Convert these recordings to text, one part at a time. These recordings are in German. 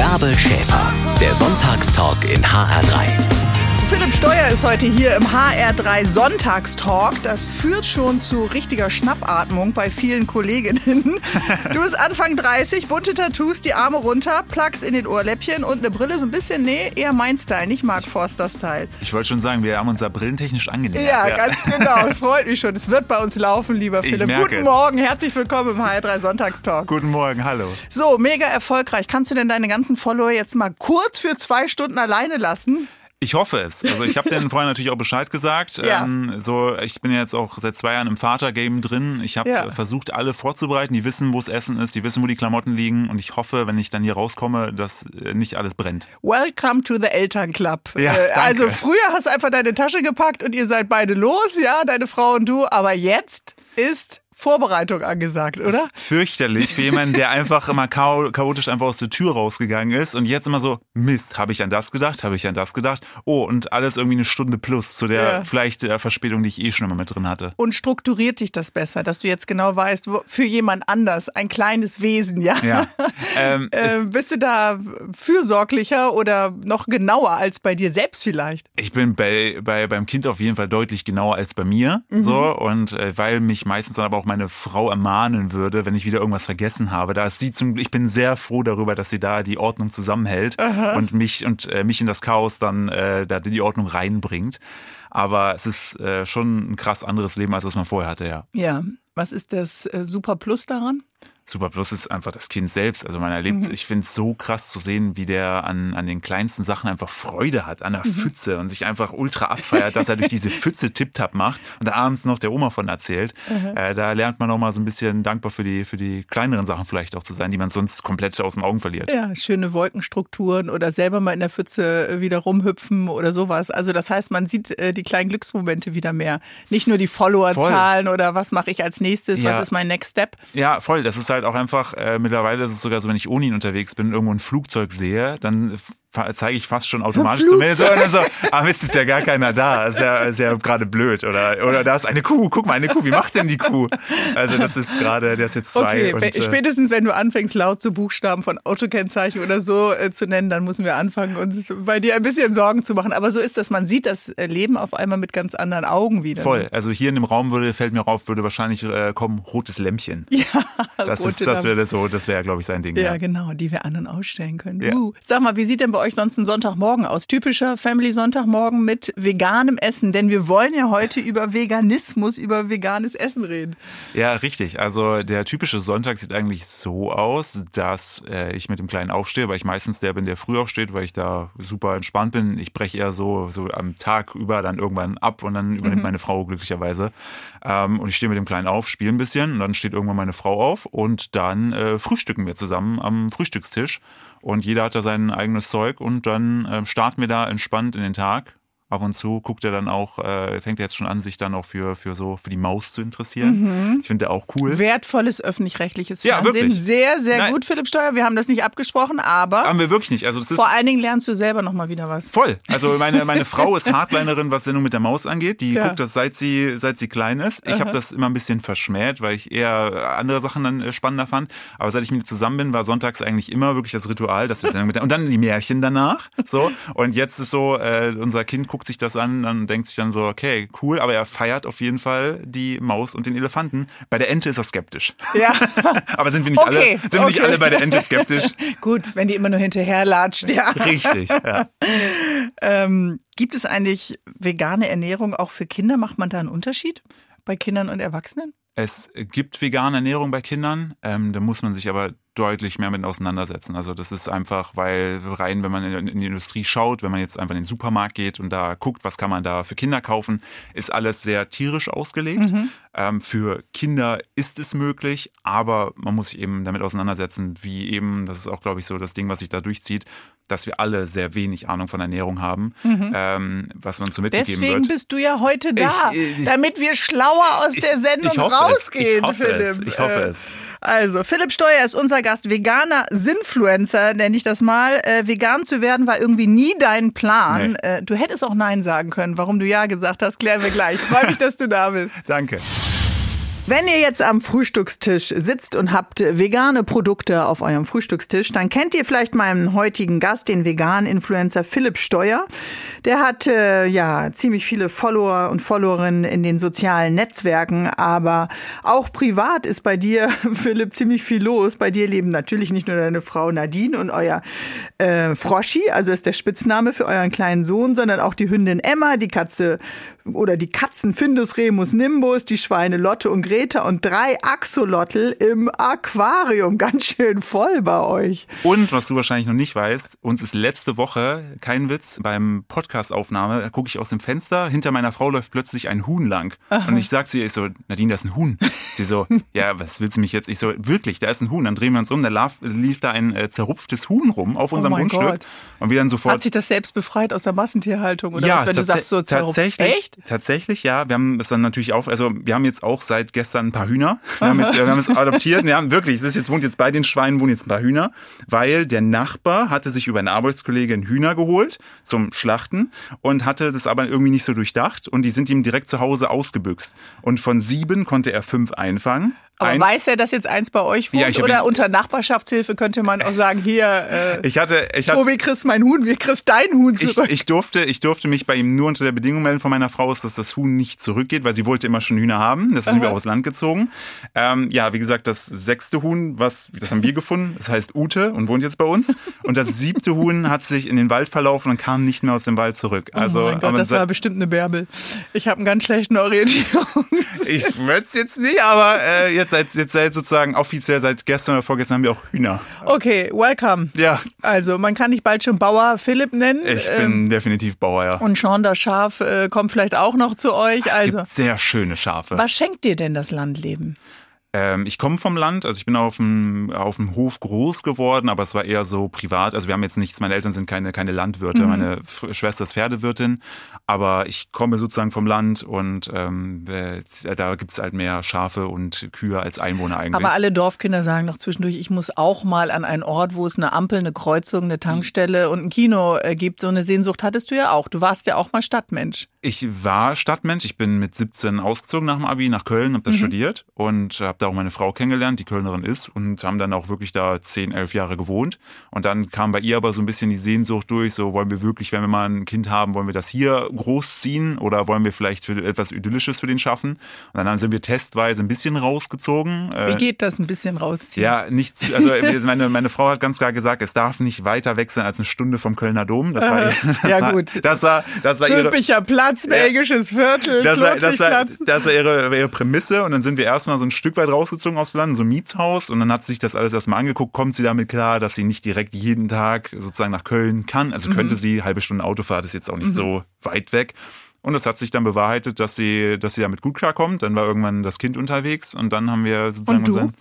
Bärbel Schäfer, der Sonntagstalk in HR3. Philipp Steuer ist heute hier im HR3 Sonntagstalk. Das führt schon zu richtiger Schnappatmung bei vielen Kolleginnen. Du bist Anfang 30, bunte Tattoos, die Arme runter, Plugs in den Ohrläppchen und eine Brille, so ein bisschen, nee, eher mein Style, nicht Mark Forster Style. Ich wollte schon sagen, wir haben uns da brillentechnisch angenähert. Ja, ganz genau. Es freut mich schon. Es wird bei uns laufen, lieber Philipp. Guten. Morgen, herzlich willkommen im HR3 Sonntagstalk. Guten Morgen, hallo. So, mega erfolgreich. Kannst du denn deine ganzen Follower jetzt mal kurz für zwei Stunden alleine lassen? Ich hoffe es. Also ich habe denen vorher natürlich auch Bescheid gesagt. Ja. Ähm, so, ich bin jetzt auch seit zwei Jahren im Vater-Game drin. Ich habe Ja. äh, versucht, alle vorzubereiten. Die wissen, wo das Essen ist, die wissen, wo die Klamotten liegen. Und ich hoffe, wenn ich dann hier rauskomme, dass äh, nicht alles brennt. Welcome to the Elternclub. Ja, Äh, also früher hast du einfach deine Tasche gepackt und ihr seid beide los, ja, deine Frau und du. Aber jetzt ist Vorbereitung angesagt, oder? Fürchterlich für jemanden, der einfach immer chao- chaotisch einfach aus der Tür rausgegangen ist und jetzt immer so, Mist, habe ich an das gedacht, habe ich an das gedacht. Oh, und alles irgendwie eine Stunde plus zu der Ja. vielleicht der Verspätung, die ich eh schon immer mit drin hatte. Und strukturiert dich das besser, dass du jetzt genau weißt, wo, für jemand anders, ein kleines Wesen, ja? Ja. ähm, Äh, bist du da fürsorglicher oder noch genauer als bei dir selbst vielleicht? Ich bin bei, bei, beim Kind auf jeden Fall deutlich genauer als bei mir. So, und äh, weil mich meistens dann aber auch meine Frau ermahnen würde, wenn ich wieder irgendwas vergessen habe. Da ist sie zum, ich bin sehr froh darüber, dass sie da die Ordnung zusammenhält und mich und äh, mich in das Chaos dann äh, da die Ordnung reinbringt. Aber es ist äh, schon ein krass anderes Leben, als was man vorher hatte, ja. Ja. Was ist das äh, Super Plus daran? Super Plus ist einfach das Kind selbst. Also man erlebt, ich finde es so krass zu sehen, wie der an, an den kleinsten Sachen einfach Freude hat, an der Pfütze und sich einfach ultra abfeiert, dass er durch diese Pfütze tipptapp macht und da abends noch der Oma von erzählt. Äh, da lernt man noch mal so ein bisschen dankbar für die, für die kleineren Sachen vielleicht auch zu sein, die man sonst komplett aus den Augen verliert. Ja, schöne Wolkenstrukturen oder selber mal in der Pfütze äh, wieder rumhüpfen oder sowas. Also das heißt, man sieht äh, die kleinen Glücksmomente wieder mehr. Nicht nur die Followerzahlen oder was mache ich als nächstes, Ja. was ist mein Next Step. Ja, voll. Das ist halt auch einfach, äh, mittlerweile ist es sogar so, wenn ich ohne ihn unterwegs bin und irgendwo ein Flugzeug sehe, dann zeige ich fast schon automatisch zu mir so, so, ah, Mist, ist ja gar keiner da. Ist ja, ist ja gerade blöd. Oder, oder da ist eine Kuh, guck mal, eine Kuh, wie macht denn die Kuh? Also das ist gerade, der ist jetzt zwei. Okay, und, äh, spätestens wenn du anfängst, laut zu Buchstaben von Autokennzeichen oder so äh, zu nennen, dann müssen wir anfangen, uns bei dir ein bisschen Sorgen zu machen. Aber so ist das. Man sieht das äh, Leben auf einmal mit ganz anderen Augen wieder. Voll. Also hier in dem Raum würde, fällt mir auf, würde wahrscheinlich äh, kommen, rotes Lämpchen. Ja, Das, ist, das wäre so, das wäre, glaube ich, sein Ding. Ja, Ja. genau, die wir anderen ausstellen können. Ja. Uh. Sag mal, wie sieht denn bei euch sonst ein Sonntagmorgen aus? Typischer Family Sonntagmorgen mit veganem Essen, denn wir wollen ja heute über Veganismus, über veganes Essen reden. Ja, richtig. Also der typische Sonntag sieht eigentlich so aus, dass äh, ich mit dem Kleinen aufstehe, weil ich meistens der bin, der früh aufsteht, weil ich da super entspannt bin. Ich breche eher so, so am Tag über dann irgendwann ab und dann übernimmt meine Frau glücklicherweise. Ähm, und ich stehe mit dem Kleinen auf, spiele ein bisschen und dann steht irgendwann meine Frau auf und dann äh, frühstücken wir zusammen am Frühstückstisch. Und jeder hat da sein eigenes Zeug und dann äh, starten wir da entspannt in den Tag. Ab und zu guckt er dann auch, äh, fängt er jetzt schon an, sich dann auch für, für so für die Maus zu interessieren. Ich finde auch cool. Wertvolles öffentlich-rechtliches Ja, Fernsehen. wirklich. Sehr, sehr Nein. gut, Philipp Steuer. Wir haben das nicht abgesprochen, aber Haben wir wirklich nicht. Also das ist vor allen Dingen lernst du selber noch mal wieder was. voll. Also meine, meine Frau ist Hardlinerin, was Sendung mit der Maus angeht. Die Ja. guckt das, seit sie, seit sie klein ist. Ich habe das immer ein bisschen verschmäht, weil ich eher andere Sachen dann äh, spannender fand. Aber seit ich mit ihr zusammen bin, war sonntags eigentlich immer wirklich das Ritual, dass wir Sendung mit der, und dann die Märchen danach. So. Und jetzt ist so, äh, unser Kind guckt sich das an, dann denkt sich dann so, okay, cool, aber er feiert auf jeden Fall die Maus und den Elefanten. Bei der Ente ist er skeptisch. Ja. Aber sind wir nicht Okay, alle, sind wir nicht okay. alle bei der Ente skeptisch? Gut, wenn die immer nur hinterherlatscht, ja. Richtig, ja. Ähm, gibt es eigentlich vegane Ernährung auch für Kinder? Macht man da einen Unterschied bei Kindern und Erwachsenen? Es gibt vegane Ernährung bei Kindern, ähm, da muss man sich aber deutlich mehr mit auseinandersetzen. Also das ist einfach, weil rein, wenn man in, in die Industrie schaut, wenn man jetzt einfach in den Supermarkt geht und da guckt, was kann man da für Kinder kaufen, ist alles sehr tierisch ausgelegt. Ähm, für Kinder ist es möglich, aber man muss sich eben damit auseinandersetzen, wie eben, das ist auch, glaube ich, so das Ding, was sich da durchzieht, dass wir alle sehr wenig Ahnung von Ernährung haben, ähm, was man so mitgegeben Deswegen wird. bist du ja heute da, Ich- ich- damit wir schlauer aus ich- der Sendung es. rausgehen, Ich hoffe Philipp. es. Ich hoffe Äh, es. Also, Philipp Steuer ist unser Gast, veganer Sinfluencer, nenne ich das mal. Äh, vegan zu werden war irgendwie nie dein Plan. Nee. Äh, du hättest auch Nein sagen können. Warum du Ja gesagt hast, klären wir gleich. Freue mich, dass du da bist. Danke. Wenn ihr jetzt am Frühstückstisch sitzt und habt vegane Produkte auf eurem Frühstückstisch, dann kennt ihr vielleicht meinen heutigen Gast, den veganen Influencer Philipp Steuer. Der hat äh, ja ziemlich viele Follower und Followerinnen in den sozialen Netzwerken, aber auch privat ist bei dir, Philipp, ziemlich viel los. Bei dir leben natürlich nicht nur deine Frau Nadine und euer äh, Froschi, also ist der Spitzname für euren kleinen Sohn, sondern auch die Hündin Emma, die Katze oder die Katzen Findus, Remus, Nimbus, die Schweine Lotte und Greta und drei Axolotl im Aquarium. Ganz schön voll bei euch. Und was du wahrscheinlich noch nicht weißt, uns ist letzte Woche, kein Witz, beim Podcastaufnahme, da gucke ich aus dem Fenster, hinter meiner Frau läuft plötzlich ein Huhn lang. Aha. Und ich sag zu ihr, ich so, Nadine, da ist ein Huhn. Sie so, ja, was willst du mich jetzt? Ich so, wirklich, da ist ein Huhn. Dann drehen wir uns um, da lief da ein äh, zerrupftes Huhn rum auf oh unserem oh Grundstück. Gott. Und wir dann sofort. Hat sich das selbst befreit aus der Massentierhaltung? Oder ja, was, wenn du sagst, so zerrupft? tatsächlich. Echt? Tatsächlich, ja. Wir haben es dann natürlich auch, also wir haben jetzt auch seit gestern ein paar Hühner. Wir haben, jetzt, wir haben es adoptiert. Wir haben wirklich, es ist jetzt wohnt jetzt bei den Schweinen wohnen jetzt ein paar Hühner, weil der Nachbar hatte sich über eine Arbeitskollegin Hühner geholt zum Schlachten und hatte das aber irgendwie nicht so durchdacht und die sind ihm direkt zu Hause ausgebüxt. Und von sieben konnte er fünf einfangen. Aber eins, weiß er, dass jetzt eins bei euch wohnt? Ja, oder unter Nachbarschaftshilfe könnte man auch sagen, hier, äh, ich hatte, ich Tobi, kriegst mein Huhn, wir kriegst dein Huhn zurück. Ich, ich, durfte, ich durfte mich bei ihm nur unter der Bedingung melden von meiner Frau, dass das Huhn nicht zurückgeht, weil sie wollte immer schon Hühner haben. Das sind wir aufs Land gezogen. Ähm, ja, wie gesagt, das sechste Huhn, was, das haben wir gefunden, das heißt Ute und wohnt jetzt bei uns. Und das siebte Huhn hat sich in den Wald verlaufen und kam nicht mehr aus dem Wald zurück. Oh also, oh mein Gott, das war bestimmt eine Bärbel. Ich habe einen ganz schlechten Orientierung. ich würde es jetzt nicht, aber äh, jetzt seit, jetzt seit sozusagen offiziell seit gestern oder vorgestern haben wir auch Hühner. Okay, welcome. Ja. Also man kann dich bald schon Bauer Philipp nennen. Ich bin ähm, definitiv Bauer, ja. Und Sean das Schaf äh, kommt vielleicht auch noch zu euch. Es also sehr schöne Schafe. Was schenkt dir denn das Landleben? Ähm, ich komme vom Land, also ich bin auf dem, auf dem Hof groß geworden, aber es war eher so privat. Also wir haben jetzt nichts, meine Eltern sind keine, keine Landwirte, mhm. meine Schwester ist Pferdewirtin, aber ich komme sozusagen vom Land und ähm, äh, da gibt's halt mehr Schafe und Kühe als Einwohner eigentlich. Aber alle Dorfkinder sagen noch zwischendurch, ich muss auch mal an einen Ort, wo es eine Ampel, eine Kreuzung, eine Tankstelle und ein Kino äh, gibt. So eine Sehnsucht hattest du ja auch. Du warst ja auch mal Stadtmensch. Ich war Stadtmensch. Ich bin mit 17 ausgezogen nach dem Abi nach Köln, habe da mhm. studiert und habe da auch meine Frau kennengelernt, die Kölnerin ist und haben dann auch wirklich da zehn, elf Jahre gewohnt. Und dann kam bei ihr aber so ein bisschen die Sehnsucht durch, so wollen wir wirklich, wenn wir mal ein Kind haben, wollen wir das hier großziehen oder wollen wir vielleicht etwas Idyllisches für den schaffen? Und dann sind wir testweise ein bisschen rausgezogen. Wie geht das ein bisschen rausziehen? Ja, nichts, also meine, meine Frau hat ganz klar gesagt, es darf nicht weiter weg sein als eine Stunde vom Kölner Dom. Das war, das ja war, gut. Das war, das war ihre, Platz, belgisches Viertel, das war, das war, das war ihre, ihre Prämisse und dann sind wir erstmal so ein Stück weit rausgezogen umgezogen aufs Land, so ein Mietshaus. Und dann hat sich das alles erstmal angeguckt. Kommt sie damit klar, dass sie nicht direkt jeden Tag sozusagen nach Köln kann? Also mhm. könnte sie, halbe Stunde Autofahrt ist jetzt auch nicht mhm. so weit weg. Und es hat sich dann bewahrheitet, dass sie, dass sie damit gut klarkommt. Dann war irgendwann das Kind unterwegs und dann haben wir sozusagen und du? unseren.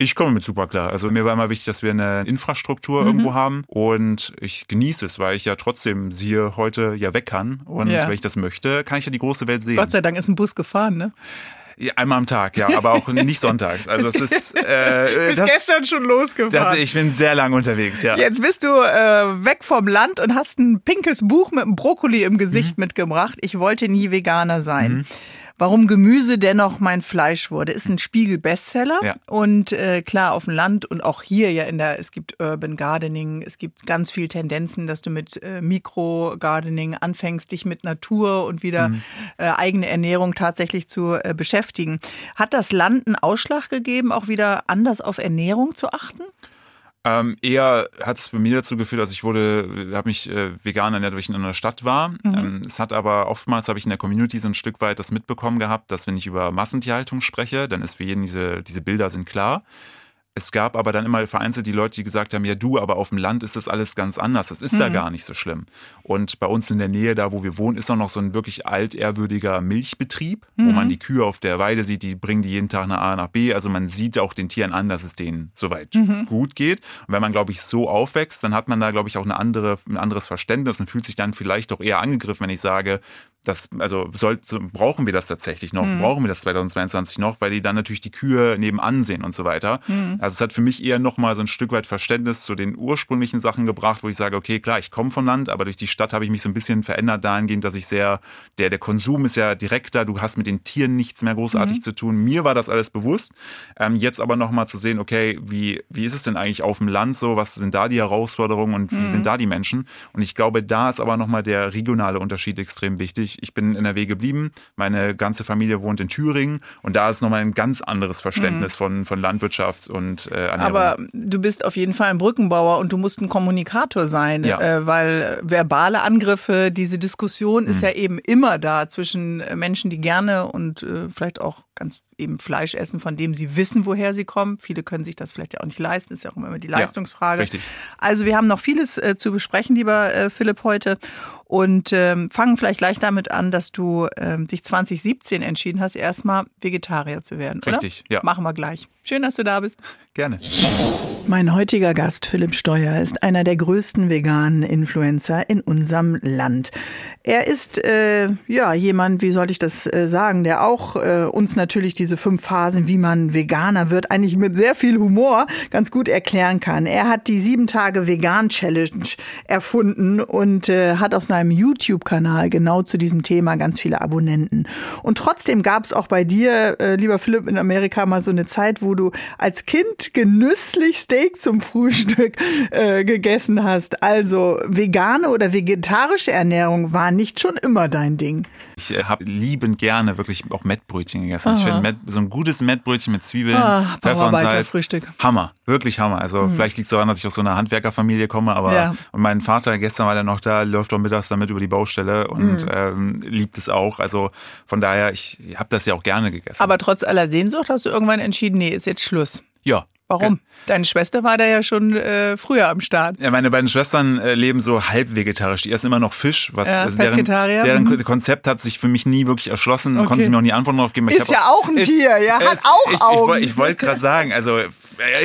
Ich komme mit super klar. Also mir war immer wichtig, dass wir eine Infrastruktur mhm. irgendwo haben und ich genieße es, weil ich ja trotzdem sie heute ja weg kann und ja. wenn ich das möchte, kann ich ja die große Welt sehen. Gott sei Dank ist ein Bus gefahren, ne? Ja, einmal am Tag, ja, aber auch nicht sonntags. Also es ist äh, bis das, gestern schon losgefahren. Das, ich bin sehr lang unterwegs, ja. Jetzt bist du äh, weg vom Land und hast ein pinkes Buch mit einem Brokkoli im Gesicht mhm. mitgebracht. Ich wollte nie Veganer sein. Mhm. Warum Gemüse dennoch mein Fleisch wurde, ist ein Spiegel-Bestseller. Ja. Und äh, klar, auf dem Land und auch hier ja in der, es gibt Urban Gardening, es gibt ganz viel Tendenzen, dass du mit äh, Mikro-Gardening anfängst, dich mit Natur und wieder mhm. äh, eigene Ernährung tatsächlich zu äh, beschäftigen. Hat das Land einen Ausschlag gegeben, auch wieder anders auf Ernährung zu achten? Ähm, eher hat es bei mir dazu geführt, dass ich wurde, habe mich äh, vegan ernährt, weil ich in einer Stadt war. Mhm. Ähm, es hat aber oftmals habe ich in der Community so ein Stück weit das mitbekommen gehabt, dass wenn ich über Massentierhaltung spreche, dann ist für jeden diese diese Bilder sind klar. Es gab aber dann immer vereinzelt die Leute, die gesagt haben, ja du, aber auf dem Land ist das alles ganz anders. Das ist mhm. da gar nicht so schlimm. Und bei uns in der Nähe, da wo wir wohnen, ist auch noch so ein wirklich altehrwürdiger Milchbetrieb, mhm. wo man die Kühe auf der Weide sieht, die bringen die jeden Tag nach A nach B. Also man sieht auch den Tieren an, dass es denen soweit mhm. gut geht. Und wenn man, glaube ich, so aufwächst, dann hat man da, glaube ich, auch eine andere, ein anderes Verständnis und fühlt sich dann vielleicht auch eher angegriffen, wenn ich sage, das, also soll, so, brauchen wir das tatsächlich noch? Mhm. Brauchen wir das 2022 noch? Weil die dann natürlich die Kühe nebenan sehen und so weiter. Mhm. Also es hat für mich eher nochmal so ein Stück weit Verständnis zu den ursprünglichen Sachen gebracht, wo ich sage, okay, klar, ich komme vom Land, aber durch die Stadt habe ich mich so ein bisschen verändert dahingehend, dass ich sehr, der, der Konsum ist ja direkter, du hast mit den Tieren nichts mehr großartig mhm. zu tun. Mir war das alles bewusst. Ähm, jetzt aber nochmal zu sehen, okay, wie, wie ist es denn eigentlich auf dem Land so? Was sind da die Herausforderungen und wie sind mhm. da die Menschen? Und ich glaube, da ist aber nochmal der regionale Unterschied extrem wichtig. Ich bin in NRW geblieben, meine ganze Familie wohnt in Thüringen und da ist nochmal ein ganz anderes Verständnis mhm. von, von Landwirtschaft und äh, Ernährung. Aber du bist auf jeden Fall ein Brückenbauer und du musst ein Kommunikator sein, ja. äh, weil verbale Angriffe, diese Diskussion ist mhm. ja eben immer da zwischen Menschen, die gerne und äh, vielleicht auch ganz eben Fleisch essen, von dem sie wissen, woher sie kommen. Viele können sich das vielleicht ja auch nicht leisten, ist ja auch immer die Leistungsfrage. Ja, richtig. Also wir haben noch vieles äh, zu besprechen, lieber äh, Philipp, heute und ähm, fangen vielleicht gleich damit an, dass du ähm, dich 2017 entschieden hast, erstmal Vegetarier zu werden, oder? Richtig, ja. Machen wir gleich. Schön, dass du da bist. Gerne. Mein heutiger Gast, Philipp Steuer, ist einer der größten veganen Influencer in unserem Land. Er ist äh, ja jemand, wie soll ich das äh, sagen, der auch äh, uns natürlich diese fünf Phasen, wie man Veganer wird, eigentlich mit sehr viel Humor ganz gut erklären kann. Er hat die sieben Tage Vegan Challenge erfunden und äh, hat auf seinem YouTube-Kanal genau zu diesem Thema ganz viele Abonnenten. Und trotzdem gab es auch bei dir, äh, lieber Philipp, in Amerika mal so eine Zeit, wo du als Kind genüsslich Steak zum Frühstück äh, gegessen hast. Also vegane oder vegetarische Ernährung waren nicht schon immer dein Ding? Ich äh, habe liebend gerne wirklich auch Mettbrötchen gegessen. Aha. Ich finde so ein gutes Mettbrötchen mit Zwiebeln, ah, Pfeffer und Salz. Frühstück. Hammer, wirklich Hammer. Also mhm. vielleicht liegt es daran, dass ich aus so einer Handwerkerfamilie komme, aber ja. und mein Vater gestern war dann noch da, läuft auch mittags damit über die Baustelle und mhm. ähm, liebt es auch. Also von daher, ich habe das ja auch gerne gegessen. Aber trotz aller Sehnsucht hast du irgendwann entschieden, nee, ist jetzt Schluss. Ja, Warum? Deine Schwester war da ja schon äh, früher am Start. Ja, meine beiden Schwestern äh, leben so halb vegetarisch. Die essen immer noch Fisch. Was, ja, also deren, deren mhm. Konzept hat sich für mich nie wirklich erschlossen. Okay. Konnten sie mir auch nie Antworten darauf geben. Ist ja auch ein ist, Tier, ja, hat auch ich, Augen. Ich, ich wollte gerade sagen, also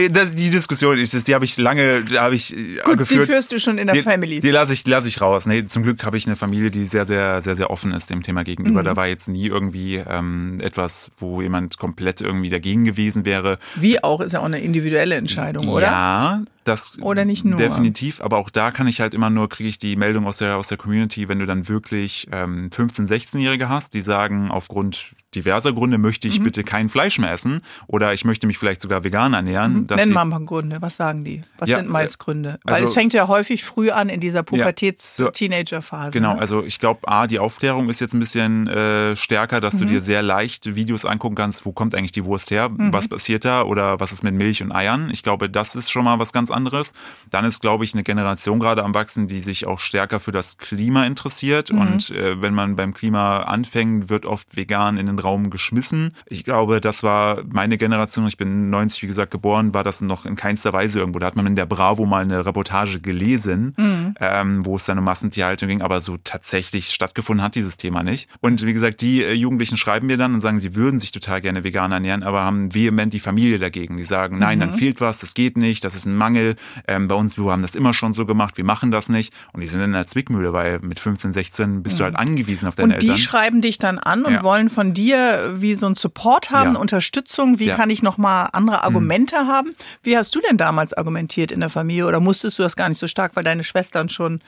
das, die Diskussion, ist, die habe ich lange, habe ich äh, Gut, geführt. Die führst du schon in der die, Family. Die lasse ich, lasse ich raus. Nee, zum Glück habe ich eine Familie, die sehr, sehr, sehr, sehr offen ist dem Thema gegenüber. Mhm. Da war jetzt nie irgendwie ähm, etwas, wo jemand komplett irgendwie dagegen gewesen wäre. Wie auch, ist ja auch eine individuelle Entscheidung, oder? Ja, das oder nicht nur. Definitiv, aber auch da kann ich halt immer nur, kriege ich die Meldung aus der, aus der Community, wenn du dann wirklich ähm, 15-, 16-Jährige hast, die sagen, aufgrund diverser Gründe möchte ich mhm. bitte kein Fleisch mehr essen oder ich möchte mich vielleicht sogar vegan ernähren. Mhm. Nenn mal ein paar Gründe, was sagen die? Was ja, sind meist Gründe? Weil also, es fängt ja häufig früh an in dieser Pubertäts-Teenager-Phase. genau, ne? also ich glaube, A, die Aufklärung ist jetzt ein bisschen äh, stärker, dass mhm. du dir sehr leicht Videos angucken kannst, wo kommt eigentlich die Wurst her, mhm. was passiert da oder was ist mit Milch und Eiern. Ich glaube, das ist schon mal was ganz anderes. Dann ist, glaube ich, eine Generation gerade am Wachsen, die sich auch stärker für das Klima interessiert. Mhm. Und äh, wenn man beim Klima anfängt, wird oft vegan in den Raum geschmissen. Ich glaube, das war meine Generation. Ich bin 90, wie gesagt, geboren, war das noch in keinster Weise irgendwo. Da hat man in der Bravo mal eine Reportage gelesen, mhm. ähm, wo es dann um Massentierhaltung ging. Aber so tatsächlich stattgefunden hat dieses Thema nicht. Und wie gesagt, die äh, Jugendlichen schreiben mir dann und sagen, sie würden sich total gerne vegan ernähren, aber haben vehement die Familie dagegen. Die sagen, nein, mhm. dann fehlt was, das geht nicht, das ist ein Mangel. Ähm, bei uns, wir haben das immer schon so gemacht, wir machen das nicht. Und die sind in der Zwickmühle, weil mit 15, 16 bist mhm. du halt angewiesen auf deine Eltern. Und die schreiben dich dann an und ja. wollen von dir wie so ein Support haben, ja. Unterstützung. Wie ja. kann ich nochmal andere mhm. Argumente mhm. haben? Wie hast du denn damals argumentiert in der Familie oder musstest du das gar nicht so stark, weil deine Schwestern schon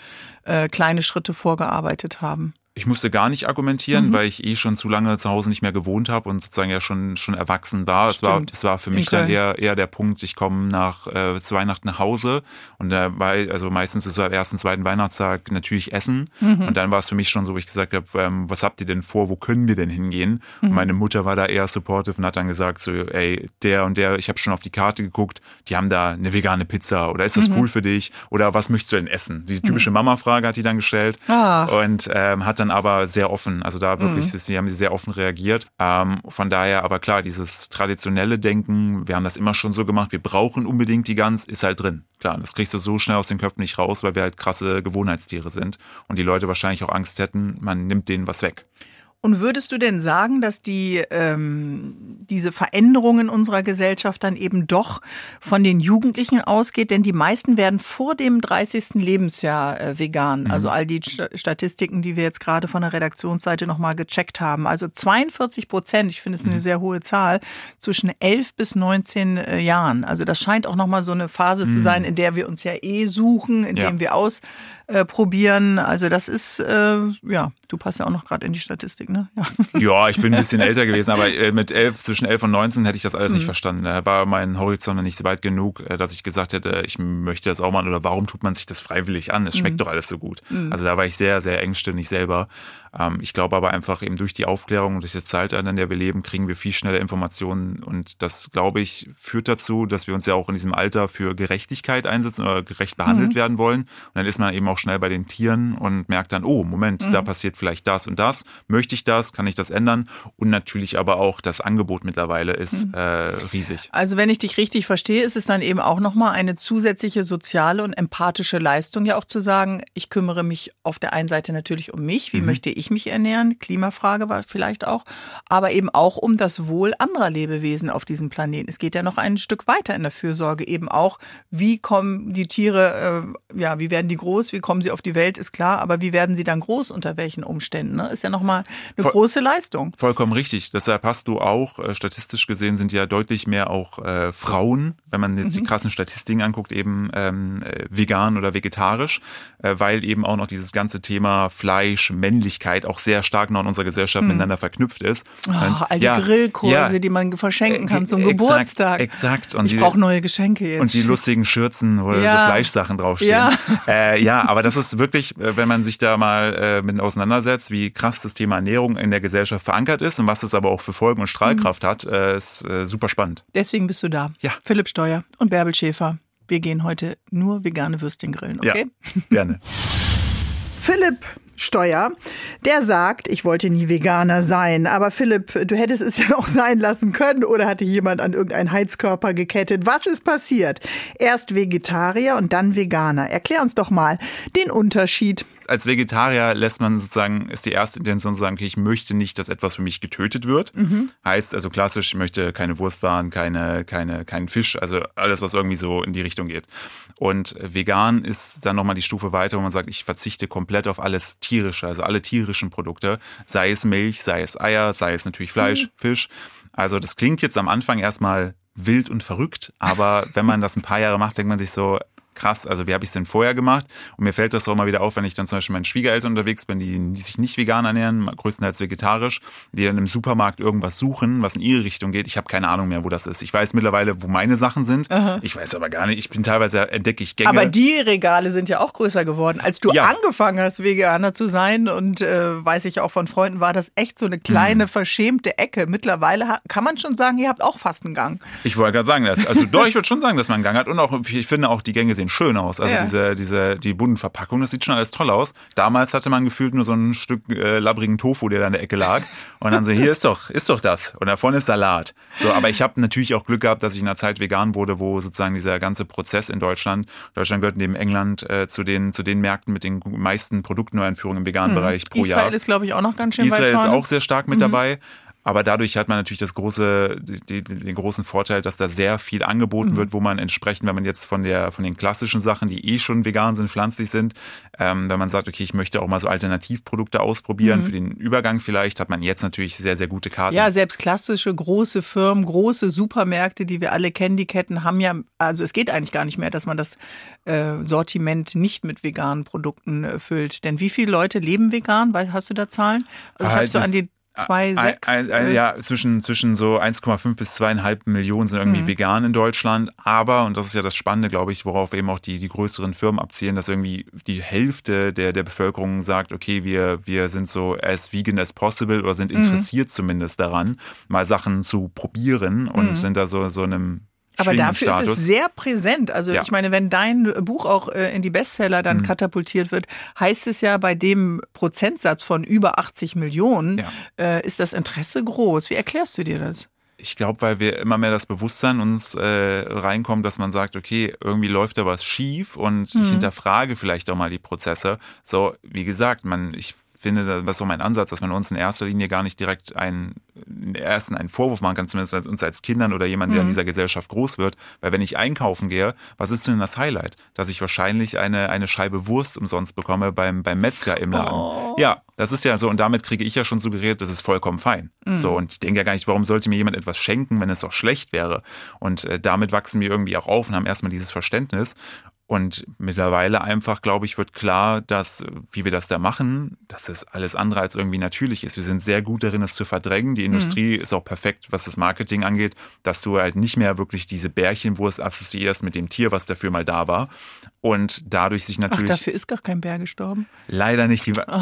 äh, kleine Schritte vorgearbeitet haben? Ich musste gar nicht argumentieren, mhm. weil ich eh schon zu lange zu Hause nicht mehr gewohnt habe und sozusagen ja schon schon erwachsen war. Es war es war für mich okay. dann eher eher der Punkt, ich komme nach äh, zu Weihnachten nach Hause und da war also meistens ist so am ersten zweiten Weihnachtstag natürlich Essen mhm. und dann war es für mich schon so, wo ich gesagt habe, ähm, was habt ihr denn vor, wo können wir denn hingehen? Mhm. Und meine Mutter war da eher supportive und hat dann gesagt so, ey der und der, ich habe schon auf die Karte geguckt, die haben da eine vegane Pizza oder ist das mhm. cool für dich oder was möchtest du denn essen? Diese typische mhm. Mama-Frage hat die dann gestellt ah. und ähm, hat dann dann aber sehr offen. Also da wirklich, mhm. sie haben sie sehr offen reagiert. Ähm, von daher, aber klar, dieses traditionelle Denken, wir haben das immer schon so gemacht, wir brauchen unbedingt die Gans, ist halt drin. Klar, das kriegst du so schnell aus den Köpfen nicht raus, weil wir halt krasse Gewohnheitstiere sind und die Leute wahrscheinlich auch Angst hätten, man nimmt denen was weg. Und würdest du denn sagen, dass die ähm, diese Veränderungen unserer Gesellschaft dann eben doch von den Jugendlichen ausgeht? Denn die meisten werden vor dem 30. Lebensjahr äh, vegan. Mhm. Also all die Statistiken, die wir jetzt gerade von der Redaktionsseite nochmal gecheckt haben. Also 42 Prozent, ich finde es eine mhm. sehr hohe Zahl, zwischen 11 bis 19 äh, Jahren. Also das scheint auch nochmal so eine Phase mhm. zu sein, in der wir uns ja eh suchen, in ja. dem wir ausprobieren. also das ist, äh, ja, du passt ja auch noch gerade in die Statistik, ne? Ja. ja, ich bin ein bisschen älter gewesen, aber äh, mit elf, zwischen elf und 19 hätte ich das alles mhm. nicht verstanden. Da war mein Horizont nicht weit genug, äh, dass ich gesagt hätte, ich möchte das auch mal oder warum tut man sich das freiwillig an? Es schmeckt mhm. doch alles so gut. Mhm. Also da war ich sehr, sehr engstirnig selber. Ähm, ich glaube aber einfach eben durch die Aufklärung und durch das Zeitalter, in der wir leben, kriegen wir viel schneller Informationen und das, glaube ich, führt dazu, dass wir uns ja auch in diesem Alter für Gerechtigkeit einsetzen oder gerecht behandelt mhm. werden wollen. Und dann ist man eben auch schnell bei den Tieren und merkt dann, oh, Moment, da mhm. passiert vielleicht das und das. Möchte ich das? Kann ich das ändern? Und natürlich aber auch das Angebot mittlerweile ist mhm. äh, riesig. Also wenn ich dich richtig verstehe, ist es dann eben auch nochmal eine zusätzliche soziale und empathische Leistung, ja auch zu sagen, ich kümmere mich auf der einen Seite natürlich um mich, wie mhm. möchte ich mich ernähren, Klimafrage war vielleicht auch, aber eben auch um das Wohl anderer Lebewesen auf diesem Planeten. Es geht ja noch ein Stück weiter in der Fürsorge, eben auch, wie kommen die Tiere, äh, ja, wie werden die groß, wie kommen sie auf die Welt, ist klar, aber wie werden sie dann groß, unter welchen Umständen? Ne? Ist ja nochmal eine Voll, große Leistung. Vollkommen richtig. Deshalb hast du auch, äh, statistisch gesehen sind ja deutlich mehr auch äh, Frauen, wenn man jetzt mhm. die krassen Statistiken anguckt, eben ähm, äh, vegan oder vegetarisch, äh, weil eben auch noch dieses ganze Thema Fleisch, Männlichkeit auch sehr stark noch in unserer Gesellschaft mhm. miteinander verknüpft ist. Oh, und, all die ja, Grillkurse, ja, die man verschenken kann zum exakt, Geburtstag. Exakt. Und ich brauche neue Geschenke jetzt. Und die lustigen Schürzen, wo ja. so Fleischsachen draufstehen. Ja. Äh, ja, aber das ist wirklich, äh, wenn man sich da mal äh, mit auseinandersetzt, wie krass das Thema Ernährung in der Gesellschaft verankert ist und was es aber auch für Folgen und Strahlkraft mhm. hat, äh, ist äh, super spannend. Deswegen bist du da. Ja. Philipp Steuer und Bärbel Schäfer. Wir gehen heute nur vegane Würstchen grillen, okay? Ja, gerne. Philipp Steuer, der sagt, ich wollte nie Veganer sein. Aber Philipp, du hättest es ja auch sein lassen können oder hatte jemand an irgendeinen Heizkörper gekettet? Was ist passiert? Erst Vegetarier und dann Veganer. Erklär uns doch mal den Unterschied als Vegetarier lässt man sozusagen, ist die erste Intention zu sagen, okay, ich möchte nicht, dass etwas für mich getötet wird. Mhm. Heißt also klassisch, ich möchte keine Wurstwaren, keine, keine, keinen Fisch, also alles, was irgendwie so in die Richtung geht. Und vegan ist dann nochmal die Stufe weiter, wo man sagt, ich verzichte komplett auf alles tierische, also alle tierischen Produkte, sei es Milch, sei es Eier, sei es natürlich Fleisch, mhm. Fisch. Also das klingt jetzt am Anfang erstmal wild und verrückt, aber wenn man das ein paar Jahre macht, denkt man sich so, krass, also wie habe ich es denn vorher gemacht? Und mir fällt das auch mal wieder auf, wenn ich dann zum Beispiel meinen Schwiegereltern unterwegs bin, die, die sich nicht vegan ernähren, größtenteils vegetarisch, die dann im Supermarkt irgendwas suchen, was in ihre Richtung geht. Ich habe keine Ahnung mehr, wo das ist. Ich weiß mittlerweile, wo meine Sachen sind. Aha. Ich weiß aber gar nicht. Ich bin teilweise entdecke ich Gänge. Aber die Regale sind ja auch größer geworden. Als du ja. angefangen hast, Veganer zu sein und äh, weiß ich auch von Freunden, war das echt so eine kleine, hm. verschämte Ecke. Mittlerweile kann man schon sagen, ihr habt auch fast einen Gang. Ich wollte gerade sagen, dass, also doch, ich würde schon sagen, dass man einen Gang hat und auch, ich finde auch, die Gänge sehen sehen schön aus. Also ja. diese, diese, die bunten Verpackungen, das sieht schon alles toll aus. Damals hatte man gefühlt nur so ein Stück äh, labbrigen Tofu, der da in der Ecke lag. Und dann so, hier ist doch, ist doch das. Und da vorne ist Salat. So, aber ich habe natürlich auch Glück gehabt, dass ich in einer Zeit vegan wurde, wo sozusagen dieser ganze Prozess in Deutschland, Deutschland gehört neben England äh, zu den, zu den Märkten mit den meisten Produktneueinführungen im veganen mhm. Bereich pro Israel Jahr. Israel ist, glaube ich, auch noch ganz schön Israel weit vorne. ist auch sehr stark mit mhm. dabei. Aber dadurch hat man natürlich das große, die, den großen Vorteil, dass da sehr viel angeboten mhm. wird, wo man entsprechend, wenn man jetzt von der, von den klassischen Sachen, die eh schon vegan sind, pflanzlich sind, ähm, wenn man sagt, okay, ich möchte auch mal so Alternativprodukte ausprobieren, mhm. für den Übergang vielleicht, hat man jetzt natürlich sehr, sehr gute Karten. Ja, selbst klassische große Firmen, große Supermärkte, die wir alle kennen, die Ketten haben ja, also es geht eigentlich gar nicht mehr, dass man das äh, Sortiment nicht mit veganen Produkten äh, füllt. Denn wie viele Leute leben vegan? Hast du da Zahlen? Also ich habe so an die zwei, sechs? Ein, ein, ja, zwischen, zwischen so 1,5 bis 2,5 Millionen sind irgendwie mhm. vegan in Deutschland. Aber, und das ist ja das Spannende, glaube ich, worauf eben auch die, die größeren Firmen abzielen, dass irgendwie die Hälfte der, der Bevölkerung sagt, okay, wir, wir sind so as vegan as possible oder sind mhm. interessiert mhm. zumindest daran, mal Sachen zu probieren und mhm. sind da so, so einem aber dafür ist es sehr präsent. Also ja. ich meine, wenn dein Buch auch äh, in die Bestseller dann mhm. katapultiert wird, heißt es ja bei dem Prozentsatz von über 80 Millionen, ja. äh, ist das Interesse groß. Wie erklärst du dir das? Ich glaube, weil wir immer mehr das Bewusstsein uns äh, reinkommt, dass man sagt, okay, irgendwie läuft da was schief und mhm. ich hinterfrage vielleicht auch mal die Prozesse. So, wie gesagt, man, ich finde, das ist so mein Ansatz, dass man uns in erster Linie gar nicht direkt einen, ersten einen Vorwurf machen kann, zumindest als, uns als Kindern oder jemand, der mhm. in dieser Gesellschaft groß wird. Weil wenn ich einkaufen gehe, was ist denn das Highlight? Dass ich wahrscheinlich eine, eine Scheibe Wurst umsonst bekomme beim, beim Metzger im Laden. Oh. Ja, das ist ja so. Und damit kriege ich ja schon suggeriert, das ist vollkommen fein. Mhm. So, und ich denke ja gar nicht, warum sollte mir jemand etwas schenken, wenn es doch schlecht wäre? Und äh, damit wachsen wir irgendwie auch auf und haben erstmal dieses Verständnis. Und mittlerweile einfach, glaube ich, wird klar, dass, wie wir das da machen, dass es alles andere als irgendwie natürlich ist. Wir sind sehr gut darin, es zu verdrängen. Die mhm. Industrie mhm. ist auch perfekt, was das Marketing angeht, dass du halt nicht mehr wirklich diese Bärchenwurst assoziierst mit dem Tier, was dafür mal da war. Und dadurch sich natürlich. Ach, dafür ist gar kein Bär gestorben. Leider nicht. Die, oh.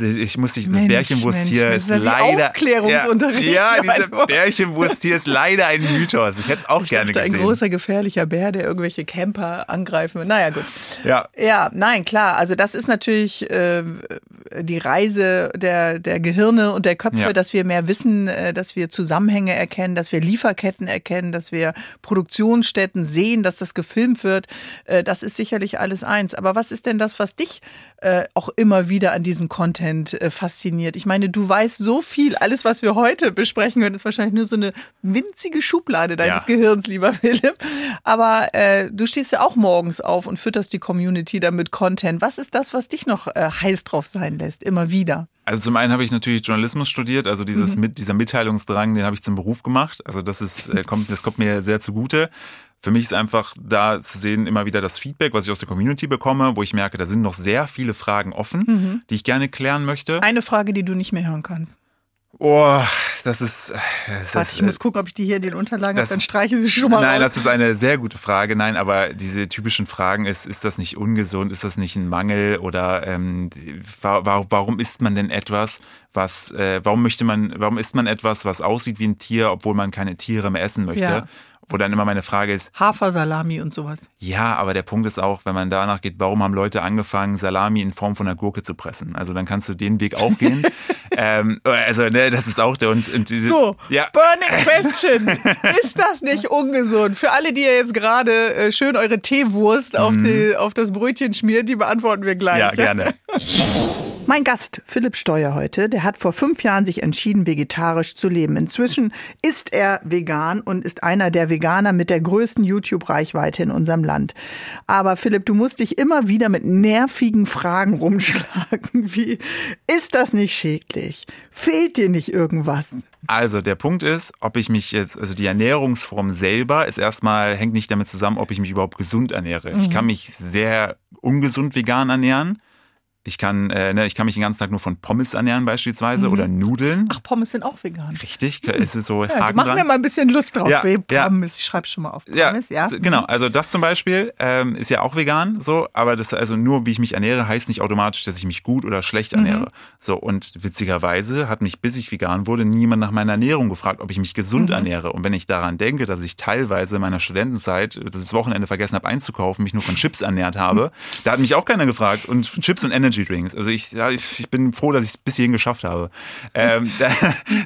Ich muss dich, das Bärchenwursttier ist, ist leider. Aufklärungsunterricht. Ja, ja dieses Bärchenwursttier ist leider ein Mythos. Ich hätte es auch ich gerne dachte, gesehen. Ein großer gefährlicher Bär, der irgendwelche Camper angreifen will. Naja, gut. Ja. Ja, nein, klar. Also das ist natürlich äh, die Reise der, der Gehirne und der Köpfe, ja. dass wir mehr wissen, äh, dass wir Zusammenhänge erkennen, dass wir Lieferketten erkennen, dass wir Produktionsstätten sehen, dass das gefilmt wird. Äh, das ist sicher sicherlich alles eins. Aber was ist denn das, was dich äh, auch immer wieder an diesem Content äh, fasziniert? Ich meine, du weißt so viel. Alles, was wir heute besprechen können, ist wahrscheinlich nur so eine winzige Schublade deines ja. Gehirns, lieber Philipp. Aber äh, du stehst ja auch morgens auf und fütterst die Community damit Content. Was ist das, was dich noch äh, heiß drauf sein lässt? Immer wieder. Also zum einen habe ich natürlich Journalismus studiert, also dieses mhm. mit, dieser Mitteilungsdrang, den habe ich zum Beruf gemacht. Also das ist äh, kommt, das kommt mir sehr zugute. Für mich ist einfach da zu sehen immer wieder das Feedback, was ich aus der Community bekomme, wo ich merke, da sind noch sehr viele Fragen offen, mhm. die ich gerne klären möchte. Eine Frage, die du nicht mehr hören kannst. Oh, das ist. Das Warte, ich muss gucken, ob ich die hier in den Unterlagen habe, dann streiche sie schon mal. Nein, raus. das ist eine sehr gute Frage. Nein, aber diese typischen Fragen ist, ist das nicht ungesund? Ist das nicht ein Mangel? Oder ähm, warum isst man denn etwas, was, äh, warum möchte man, warum isst man etwas, was aussieht wie ein Tier, obwohl man keine Tiere mehr essen möchte? Ja. Wo dann immer meine Frage ist. Hafersalami und sowas. Ja, aber der Punkt ist auch, wenn man danach geht, warum haben Leute angefangen, Salami in Form von einer Gurke zu pressen? Also dann kannst du den Weg auch gehen. ähm, also, ne, das ist auch der und, und diese, So, ja. Burning Question. ist das nicht ungesund? Für alle, die ihr jetzt gerade äh, schön eure Teewurst auf, mhm. die, auf das Brötchen schmiert, die beantworten wir gleich. Ja, gerne. Mein Gast, Philipp Steuer heute, der hat vor fünf Jahren sich entschieden, vegetarisch zu leben. Inzwischen ist er vegan und ist einer der Veganer mit der größten YouTube-Reichweite in unserem Land. Aber Philipp, du musst dich immer wieder mit nervigen Fragen rumschlagen, wie, ist das nicht schädlich? Fehlt dir nicht irgendwas? Also der Punkt ist, ob ich mich jetzt, also die Ernährungsform selber ist erstmal, hängt nicht damit zusammen, ob ich mich überhaupt gesund ernähre. Mhm. Ich kann mich sehr ungesund vegan ernähren. Ich kann, äh, ne, ich kann mich den ganzen Tag nur von Pommes ernähren beispielsweise mhm. oder Nudeln. Ach, Pommes sind auch vegan. Richtig, es ist so ja, Haken Machen wir mal ein bisschen Lust drauf. Ja, Pommes, ich schreibe schon mal auf Pommes. Ja, ja. genau. Also das zum Beispiel ähm, ist ja auch vegan, so, aber das also nur, wie ich mich ernähre, heißt nicht automatisch, dass ich mich gut oder schlecht mhm. ernähre. Mhm. So und witzigerweise hat mich, bis ich vegan wurde, niemand nach meiner Ernährung gefragt, ob ich mich gesund mhm. ernähre. Und wenn ich daran denke, dass ich teilweise in meiner Studentenzeit das Wochenende vergessen habe einzukaufen, mich nur von Chips ernährt habe, da hat mich auch keiner gefragt. Und Chips und Energy Drinks. Also ich ja, ich, ich bin froh, dass ich es bis hierhin geschafft habe. Ähm, da,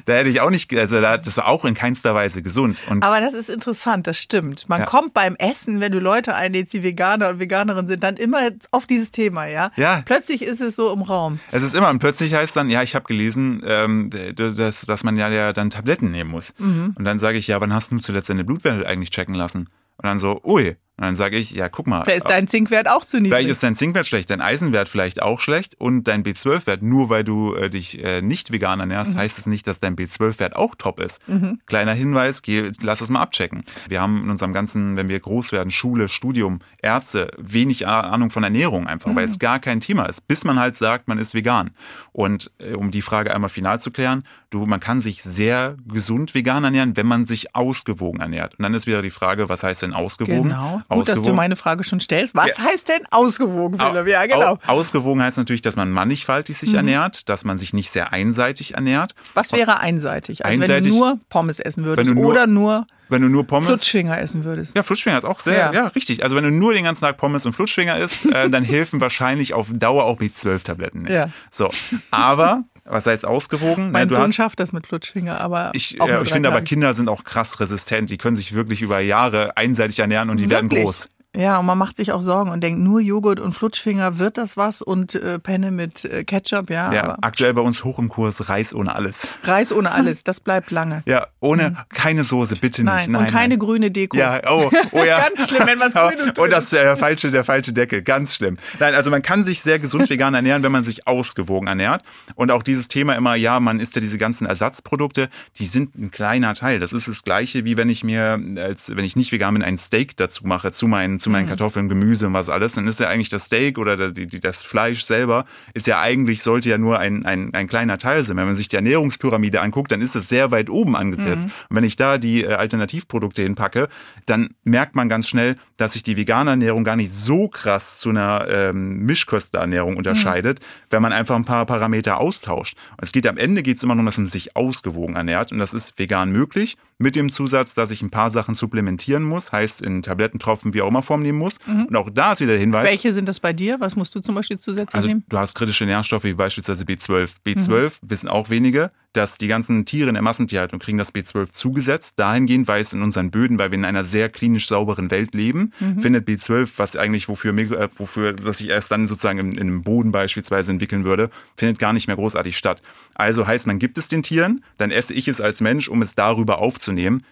da, hätte ich auch nicht, also da, das war auch in keinster Weise gesund. Und Aber das ist interessant, das stimmt. Man ja. kommt beim Essen, wenn du Leute einlädst, die Veganer und Veganerinnen sind, dann immer auf dieses Thema, ja? Ja. Plötzlich ist es so im Raum. Es ist immer, und plötzlich heißt dann, ja, ich habe gelesen, ähm, dass, dass man ja, ja dann Tabletten nehmen muss. Mhm. Und dann sage ich, ja, wann hast du zuletzt deine Blutwerte eigentlich checken lassen? Und dann so, ui, und dann sage ich, ja, guck mal. Vielleicht ist dein Zinkwert auch zu niedrig. Vielleicht ist dein Zinkwert schlecht, dein Eisenwert vielleicht auch schlecht und dein B12-Wert, nur weil du äh, dich äh, nicht vegan ernährst, mhm. heißt es nicht, dass dein B12-Wert auch top ist. Mhm. Kleiner Hinweis, geh, lass es mal abchecken. Wir haben in unserem ganzen, wenn wir groß werden, Schule, Studium, Ärzte, wenig Ahnung von Ernährung einfach, mhm. weil es gar kein Thema ist, bis man halt sagt, man ist vegan. Und äh, um die Frage einmal final zu klären, du, man kann sich sehr gesund vegan ernähren, wenn man sich ausgewogen ernährt. Und dann ist wieder die Frage, was heißt denn ausgewogen? Genau. Gut, dass du meine Frage schon stellst. Was ja. heißt denn ausgewogen, Philipp? Ja, genau. Ausgewogen heißt natürlich, dass man mannigfaltig sich mhm. ernährt, dass man sich nicht sehr einseitig ernährt. Was wäre einseitig? Also einseitig, wenn du nur Pommes essen würdest nur, oder nur wenn du nur Pommes. Flutschfinger essen würdest. Ja, Flutschfinger ist auch sehr, ja. ja, richtig. Also wenn du nur den ganzen Tag Pommes und Flutschfinger isst, äh, dann helfen wahrscheinlich auf Dauer auch B12-Tabletten nicht. Ja. So. Aber was heißt ausgewogen? Mein ja, Sohn hast, schafft das mit Flutschfinger, aber. Ich, äh, ich finde aber, Kinder sind auch krass resistent. Die können sich wirklich über Jahre einseitig ernähren und die wirklich? werden groß. Ja, und man macht sich auch Sorgen und denkt, nur Joghurt und Flutschfinger, wird das was? Und äh, Penne mit äh, Ketchup, ja. Ja, aktuell bei uns hoch im Kurs Reis ohne alles. Reis ohne alles, das bleibt lange. Ja, ohne, keine Soße, bitte nicht. Nein, Nein, und keine nein. grüne Deko. Ja, oh, oh ja. Ganz schlimm, wenn was Grünes drin Und das der falsche, der falsche Deckel, ganz schlimm. Nein, also man kann sich sehr gesund vegan ernähren, wenn man sich ausgewogen ernährt. Und auch dieses Thema immer, ja, man isst ja diese ganzen Ersatzprodukte, die sind ein kleiner Teil. Das ist das Gleiche, wie wenn ich mir, als wenn ich nicht vegan bin, ein Steak dazu mache, zu meinen, zu Mhm. meinen Kartoffeln, Gemüse und was alles. Dann ist ja eigentlich das Steak oder die, die, das Fleisch selber, ist ja eigentlich, sollte ja nur ein, ein, ein kleiner Teil sein. Wenn man sich die Ernährungspyramide anguckt, dann ist es sehr weit oben angesetzt. Mhm. Und wenn ich da die äh, Alternativprodukte hinpacke, dann merkt man ganz schnell, dass sich die vegane Ernährung gar nicht so krass zu einer ähm, Mischköstlerernährung unterscheidet, wenn man einfach ein paar Parameter austauscht. Und es geht am Ende geht es immer darum, dass man sich ausgewogen ernährt und das ist vegan möglich mit dem Zusatz, dass ich ein paar Sachen supplementieren muss, heißt in Tablettentropfen wie auch immer Form nehmen muss. Und auch da ist wieder der Hinweis. Welche sind das bei dir? Was musst du zum Beispiel zusätzlich Also nehmen? du hast kritische Nährstoffe wie beispielsweise B12. B12 wissen auch wenige, dass die ganzen Tiere in der Massentierhaltung kriegen das B12 zugesetzt. Dahingehend, weil es in unseren Böden, weil wir in einer sehr klinisch sauberen Welt leben, findet B12, was eigentlich wofür, äh, wofür das sich erst dann sozusagen im, im Boden beispielsweise entwickeln würde, findet gar nicht mehr großartig statt. Also heißt, man gibt es den Tieren, dann esse ich es als Mensch, um es darüber aufzunehmen.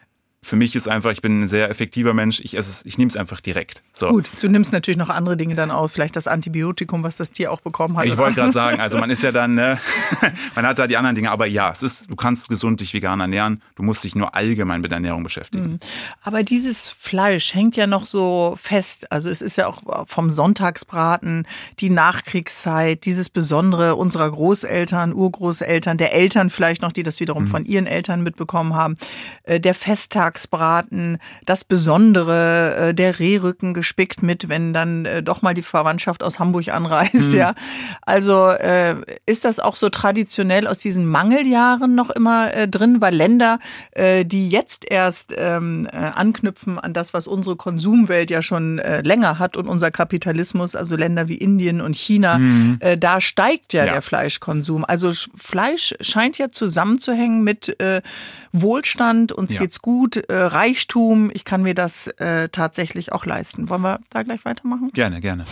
Für mich ist einfach, ich bin ein sehr effektiver Mensch, ich esse es, ich nehme es einfach direkt. So. Gut, du nimmst natürlich noch andere Dinge dann auf, vielleicht das Antibiotikum, was das Tier auch bekommen hat. Ich wollte gerade sagen, also man ist ja dann, ne, man hat da die anderen Dinge, aber ja, es ist, du kannst gesund dich vegan ernähren, du musst dich nur allgemein mit Ernährung beschäftigen. Aber dieses Fleisch hängt ja noch so fest. Also es ist ja auch vom Sonntagsbraten, die Nachkriegszeit, dieses Besondere unserer Großeltern, Urgroßeltern, der Eltern vielleicht noch, die das wiederum von ihren Eltern mitbekommen haben, äh, der Festtagsbraten, das Besondere, äh, der Rehrücken gespickt mit, wenn dann äh, doch mal die Verwandtschaft aus Hamburg anreist, ja. Also äh, ist das auch so traditionell aus diesen Mangeljahren noch immer drin, weil Länder, die jetzt erst ähm, äh, anknüpfen an das, was unsere Konsumwelt ja schon länger hat und unser Kapitalismus, also Länder wie Indien und China, äh, da steigt ja, Ja. der Fleischkonsum. Also Sch- Fleisch scheint ja zusammenzuhängen mit Wohlstand, uns Ja. geht's gut, äh, Reichtum, ich kann mir das äh, tatsächlich auch leisten. Wollen wir da gleich weitermachen? Gerne, gerne.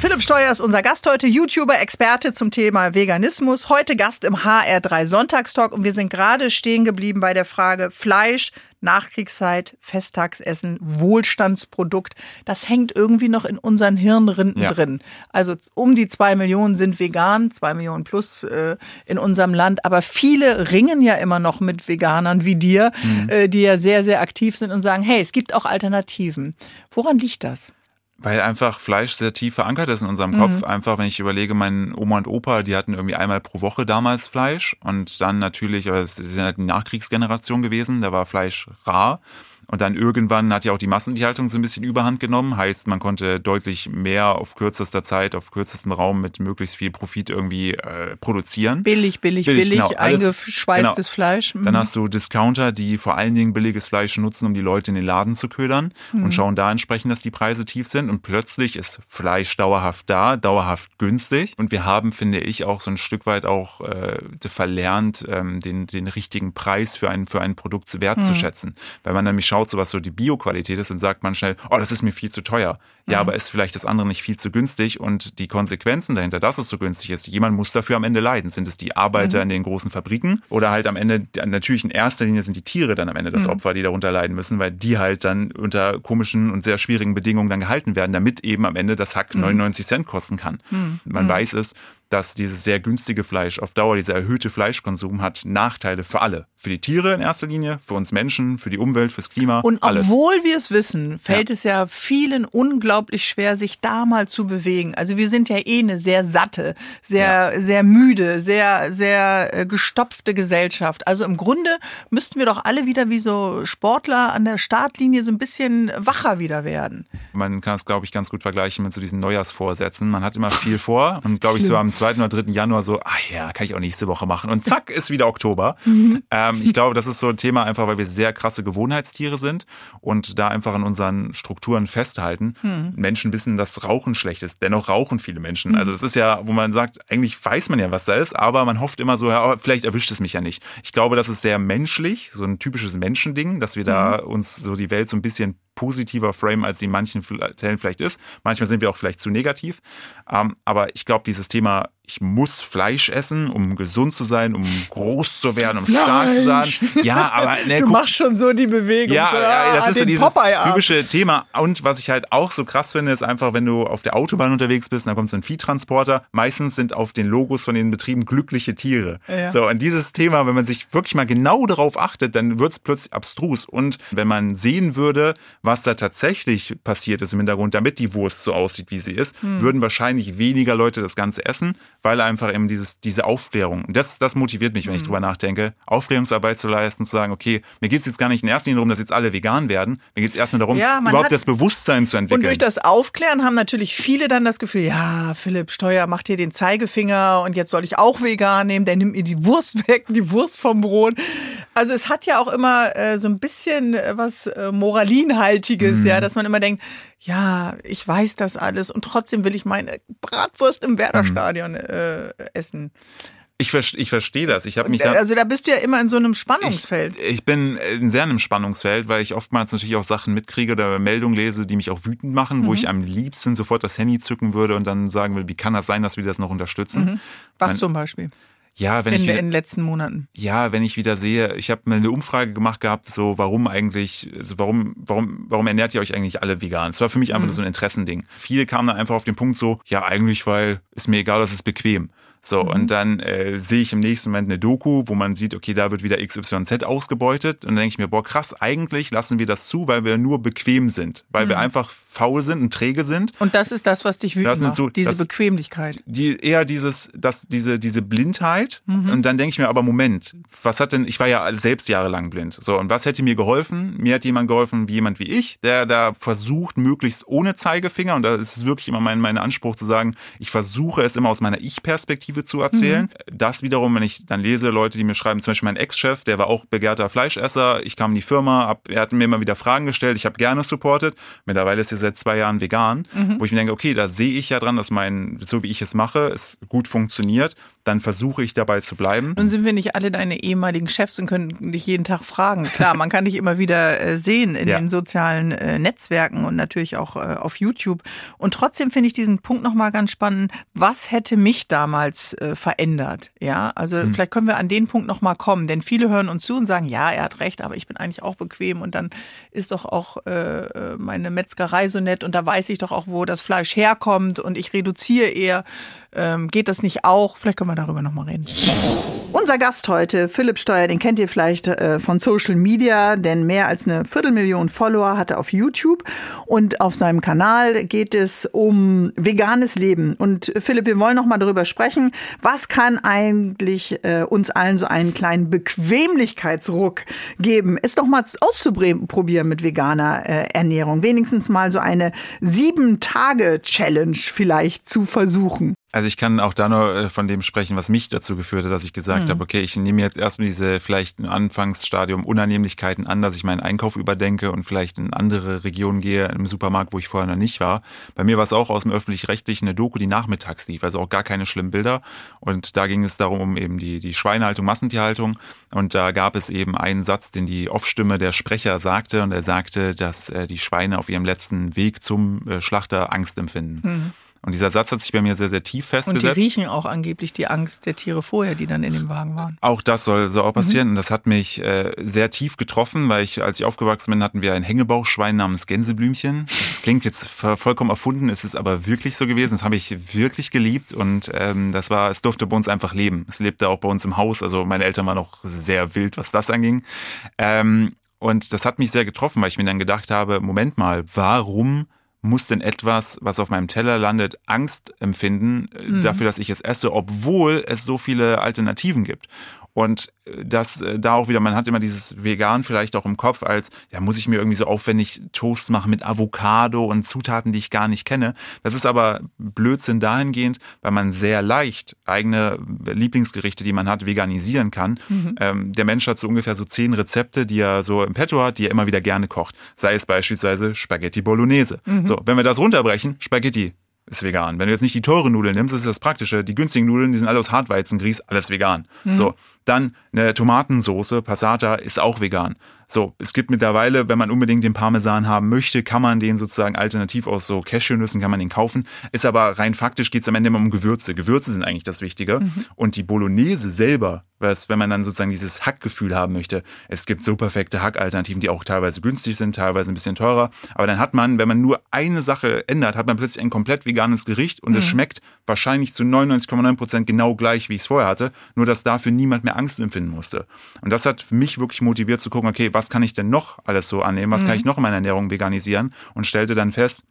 Philipp Steuer ist unser Gast heute, YouTuber, Experte zum Thema Veganismus. Heute Gast im HR3 Sonntagstalk und wir sind gerade stehen geblieben bei der Frage Fleisch, Nachkriegszeit, Festtagsessen, Wohlstandsprodukt. Das hängt irgendwie noch in unseren Hirnrinden Ja. drin. Also um die zwei Millionen sind vegan, zwei Millionen plus äh, in unserem Land. Aber viele ringen ja immer noch mit Veganern wie dir, äh, die ja sehr, sehr aktiv sind und sagen, hey, es gibt auch Alternativen. Woran liegt das? Weil einfach Fleisch sehr tief verankert ist in unserem Mhm. Kopf. Einfach, wenn ich überlege, mein Oma und Opa, die hatten irgendwie einmal pro Woche damals Fleisch und dann natürlich, aber sie sind halt die Nachkriegsgeneration gewesen, da war Fleisch rar. Und dann irgendwann hat ja auch die Massentierhaltung so ein bisschen Überhand genommen. Heißt, man konnte deutlich mehr auf kürzester Zeit, auf kürzestem Raum mit möglichst viel Profit irgendwie äh, produzieren. Billig, billig, Billig, billig, genau. Alles- eingeschweißtes genau. Fleisch. Mhm. Dann hast du Discounter, die vor allen Dingen billiges Fleisch nutzen, um die Leute in den Laden zu ködern Mhm. und schauen da entsprechend, dass die Preise tief sind. Und plötzlich ist Fleisch dauerhaft da, dauerhaft günstig. Und wir haben, finde ich, auch so ein Stück weit auch äh, verlernt, ähm, den, den richtigen Preis für ein, für ein Produkt Mhm. wertzuschätzen. Weil man nämlich schaut, so was so die Bioqualität ist, dann sagt man schnell, oh, das ist mir viel zu teuer. Mhm. Ja, aber ist vielleicht das andere nicht viel zu günstig und die Konsequenzen dahinter, dass es so günstig ist, jemand muss dafür am Ende leiden. Sind es die Arbeiter in den großen Fabriken oder halt am Ende, natürlich in erster Linie sind die Tiere dann am Ende das Opfer, die darunter leiden müssen, weil die halt dann unter komischen und sehr schwierigen Bedingungen dann gehalten werden, damit eben am Ende das Hack 99 Cent kosten kann. Man weiß es, dass dieses sehr günstige Fleisch auf Dauer, dieser erhöhte Fleischkonsum hat Nachteile für alle. Für die Tiere in erster Linie, für uns Menschen, für die Umwelt, fürs Klima, Und alles. obwohl wir es wissen, fällt es ja vielen unglaublich schwer, sich da mal zu bewegen. Also wir sind ja eh eine sehr satte, sehr, sehr müde, sehr, sehr äh, gestopfte Gesellschaft. Also im Grunde müssten wir doch alle wieder wie so Sportler an der Startlinie so ein bisschen wacher wieder werden. Man kann es, glaube ich, ganz gut vergleichen mit so diesen Neujahrsvorsätzen. Man hat immer viel vor und, glaube ich, so am 2. oder 3. Januar so, ah ja, kann ich auch nächste Woche machen. Und zack, ist wieder Oktober. Ähm, ich glaube, das ist so ein Thema einfach, weil wir sehr krasse Gewohnheitstiere sind und da einfach an unseren Strukturen festhalten. Menschen wissen, dass Rauchen schlecht ist. Dennoch rauchen viele Menschen. Also das ist ja, wo man sagt, eigentlich weiß man ja, was da ist, aber man hofft immer so, ja, aber vielleicht erwischt es mich ja nicht. Ich glaube, das ist sehr menschlich, so ein typisches Menschending, dass wir da uns so die Welt so ein bisschen positiver Frame, als sie in manchen Fällen vielleicht ist. Manchmal sind wir auch vielleicht zu negativ. Ähm, aber ich glaube, dieses Thema ich muss Fleisch essen, um gesund zu sein, um groß zu werden, um Fleisch. stark zu sein. Ja, aber ne, du guck, machst schon so die Bewegung. Ja, so, ja das ah, ist so dieses typische Thema. Und was ich halt auch so krass finde, ist einfach, wenn du auf der Autobahn unterwegs bist, dann kommt so ein Viehtransporter. Meistens sind auf den Logos von den Betrieben glückliche Tiere. Ja. So, und dieses Thema, wenn man sich wirklich mal genau darauf achtet, dann wird es plötzlich abstrus. Und wenn man sehen würde, was da tatsächlich passiert ist im Hintergrund, damit die Wurst so aussieht, wie sie ist, hm. würden wahrscheinlich weniger Leute das Ganze essen weil einfach eben dieses, diese Aufklärung, das, das motiviert mich, wenn ich mhm. drüber nachdenke, Aufklärungsarbeit zu leisten, zu sagen, okay, mir geht es jetzt gar nicht in erster Linie darum, dass jetzt alle vegan werden, mir geht es erstmal darum, ja, überhaupt das Bewusstsein zu entwickeln. Und durch das Aufklären haben natürlich viele dann das Gefühl, ja, Philipp Steuer macht hier den Zeigefinger und jetzt soll ich auch vegan nehmen, der nimmt mir die Wurst weg, die Wurst vom Brot. Also es hat ja auch immer äh, so ein bisschen äh, was äh, Moralinhaltiges, mhm. ja, dass man immer denkt, ja, ich weiß das alles und trotzdem will ich meine Bratwurst im Werderstadion mhm. äh, essen. Ich, ich verstehe das. Ich habe mich da, also da bist du ja immer in so einem Spannungsfeld. Ich, ich bin in sehr einem Spannungsfeld, weil ich oftmals natürlich auch Sachen mitkriege oder Meldungen lese, die mich auch wütend machen, mhm. wo ich am liebsten sofort das Handy zücken würde und dann sagen will, wie kann das sein, dass wir das noch unterstützen? Mhm. Was Man, zum Beispiel? Ja, wenn in, ich wieder, in den letzten Monaten. Ja, wenn ich wieder sehe, ich habe mal eine Umfrage gemacht gehabt, so warum eigentlich, also warum, warum, warum ernährt ihr euch eigentlich alle vegan? Es war für mich einfach mhm. so ein Interessending. Viele kamen dann einfach auf den Punkt so, ja eigentlich, weil ist mir egal, das ist bequem. So, mhm. und dann äh, sehe ich im nächsten Moment eine Doku, wo man sieht, okay, da wird wieder XYZ ausgebeutet. Und dann denke ich mir, boah, krass, eigentlich lassen wir das zu, weil wir nur bequem sind. Weil mhm. wir einfach faul sind und träge sind. Und das ist das, was dich wütend macht, so, diese das, Bequemlichkeit. Die, eher dieses, das, diese, diese Blindheit. Mhm. Und dann denke ich mir, aber Moment, was hat denn, ich war ja selbst jahrelang blind. So, und was hätte mir geholfen? Mir hat jemand geholfen, wie jemand wie ich, der da versucht, möglichst ohne Zeigefinger, und da ist es wirklich immer mein, mein Anspruch zu sagen, ich versuche es immer aus meiner Ich-Perspektive Perspektive zu erzählen. Mhm. Das wiederum, wenn ich dann lese, Leute, die mir schreiben, zum Beispiel mein Ex-Chef, der war auch begehrter Fleischesser. Ich kam in die Firma, ab, er hat mir immer wieder Fragen gestellt, ich habe gerne supportet. Mittlerweile ist er seit zwei Jahren vegan, mhm. wo ich mir denke, okay, da sehe ich ja dran, dass mein, so wie ich es mache, es gut funktioniert dann versuche ich dabei zu bleiben. Nun sind wir nicht alle deine ehemaligen Chefs und können dich jeden Tag fragen. Klar, man kann dich immer wieder äh, sehen in ja. den sozialen äh, Netzwerken und natürlich auch äh, auf YouTube. Und trotzdem finde ich diesen Punkt nochmal ganz spannend. Was hätte mich damals verändert? Ja, also hm. vielleicht können wir an den Punkt nochmal kommen, denn viele hören uns zu und sagen, ja, er hat recht, aber ich bin eigentlich auch bequem und dann ist doch auch meine Metzgerei so nett und da weiß ich doch auch, wo das Fleisch herkommt und ich reduziere eher. Ähm, geht das nicht auch? Vielleicht können wir darüber nochmal reden. Unser Gast heute, Philipp Steuer, den kennt ihr vielleicht äh, von Social Media, denn mehr als eine Viertelmillion Follower hat er auf YouTube. Und auf seinem Kanal geht es um veganes Leben. Und Philipp, wir wollen nochmal darüber sprechen, was kann eigentlich äh, uns allen so einen kleinen Bequemlichkeitsruck geben? Es doch mal auszuprobieren mit veganer äh, Ernährung. Wenigstens mal so eine Sieben-Tage-Challenge vielleicht zu versuchen. Also ich kann auch da nur äh, von dem sprechen, was mich dazu geführt hat, dass ich gesagt mhm. habe, okay, ich nehme jetzt erstmal diese vielleicht im Anfangsstadium Unannehmlichkeiten an, dass ich meinen Einkauf überdenke und vielleicht in andere Regionen gehe, im Supermarkt, wo ich vorher noch nicht war. Bei mir war es auch aus dem Öffentlich-Rechtlichen eine Doku, die nachmittags lief, also auch gar keine schlimmen Bilder. Und da ging es darum, um eben die, die Schweinehaltung, Massentierhaltung. Und da gab es eben einen Satz, den die Off-Stimme der Sprecher sagte. Und er sagte, dass äh, die Schweine auf ihrem letzten Weg zum äh, Schlachter Angst empfinden. Mhm. Und dieser Satz hat sich bei mir sehr, sehr tief festgesetzt. Und die riechen auch angeblich die Angst der Tiere vorher, die dann in dem Wagen waren. Auch das soll, soll auch passieren. Mhm. Und das hat mich äh, sehr tief getroffen, weil ich, als ich aufgewachsen bin, hatten wir ein Hängebauchschwein namens Gänseblümchen. Das klingt jetzt vollkommen erfunden, es ist aber wirklich so gewesen. Das habe ich wirklich geliebt und ähm, das war, es durfte bei uns einfach leben. Es lebte auch bei uns im Haus. Also meine Eltern waren noch sehr wild, was das anging. Ähm, und das hat mich sehr getroffen, weil ich mir dann gedacht habe, Moment mal, warum muss denn etwas, was auf meinem Teller landet, Angst empfinden äh, mhm. dafür, dass ich es esse, obwohl es so viele Alternativen gibt. Und äh, das äh, da auch wieder, man hat immer dieses Vegan vielleicht auch im Kopf als, ja, muss ich mir irgendwie so aufwendig Toast machen mit Avocado und Zutaten, die ich gar nicht kenne. Das ist aber Blödsinn dahingehend, weil man sehr leicht eigene Lieblingsgerichte, die man hat, veganisieren kann. Mhm. Ähm, der Mensch hat so ungefähr so zehn Rezepte, die er so im Petto hat, die er immer wieder gerne kocht. Sei es beispielsweise Spaghetti Bolognese. Mhm. So, wenn wir das runterbrechen, Spaghetti ist vegan. Wenn du jetzt nicht die teuren Nudeln nimmst, ist das Praktische. Die günstigen Nudeln, die sind alle aus Hartweizengrieß, alles vegan. Mhm. So, dann eine Tomatensoße, Passata, ist auch vegan. So, es gibt mittlerweile, wenn man unbedingt den Parmesan haben möchte, kann man den sozusagen alternativ aus so Cashewnüssen kann man den kaufen. Ist aber rein faktisch geht es am Ende immer um Gewürze. Gewürze sind eigentlich das Wichtige. Mhm. Und die Bolognese selber, was, wenn man dann sozusagen dieses Hackgefühl haben möchte, es gibt so perfekte Hackalternativen, die auch teilweise günstig sind, teilweise ein bisschen teurer. Aber dann hat man, wenn man nur eine Sache ändert, hat man plötzlich ein komplett veganes Gericht und mhm. es schmeckt wahrscheinlich zu 99,9 Prozent genau gleich, wie ich es vorher hatte. Nur, dass dafür niemand mehr Angst empfinden musste. Und das hat mich wirklich motiviert zu gucken, okay, was kann ich denn noch alles so annehmen? Was mhm. kann ich noch in meiner Ernährung veganisieren? Und stellte dann fest,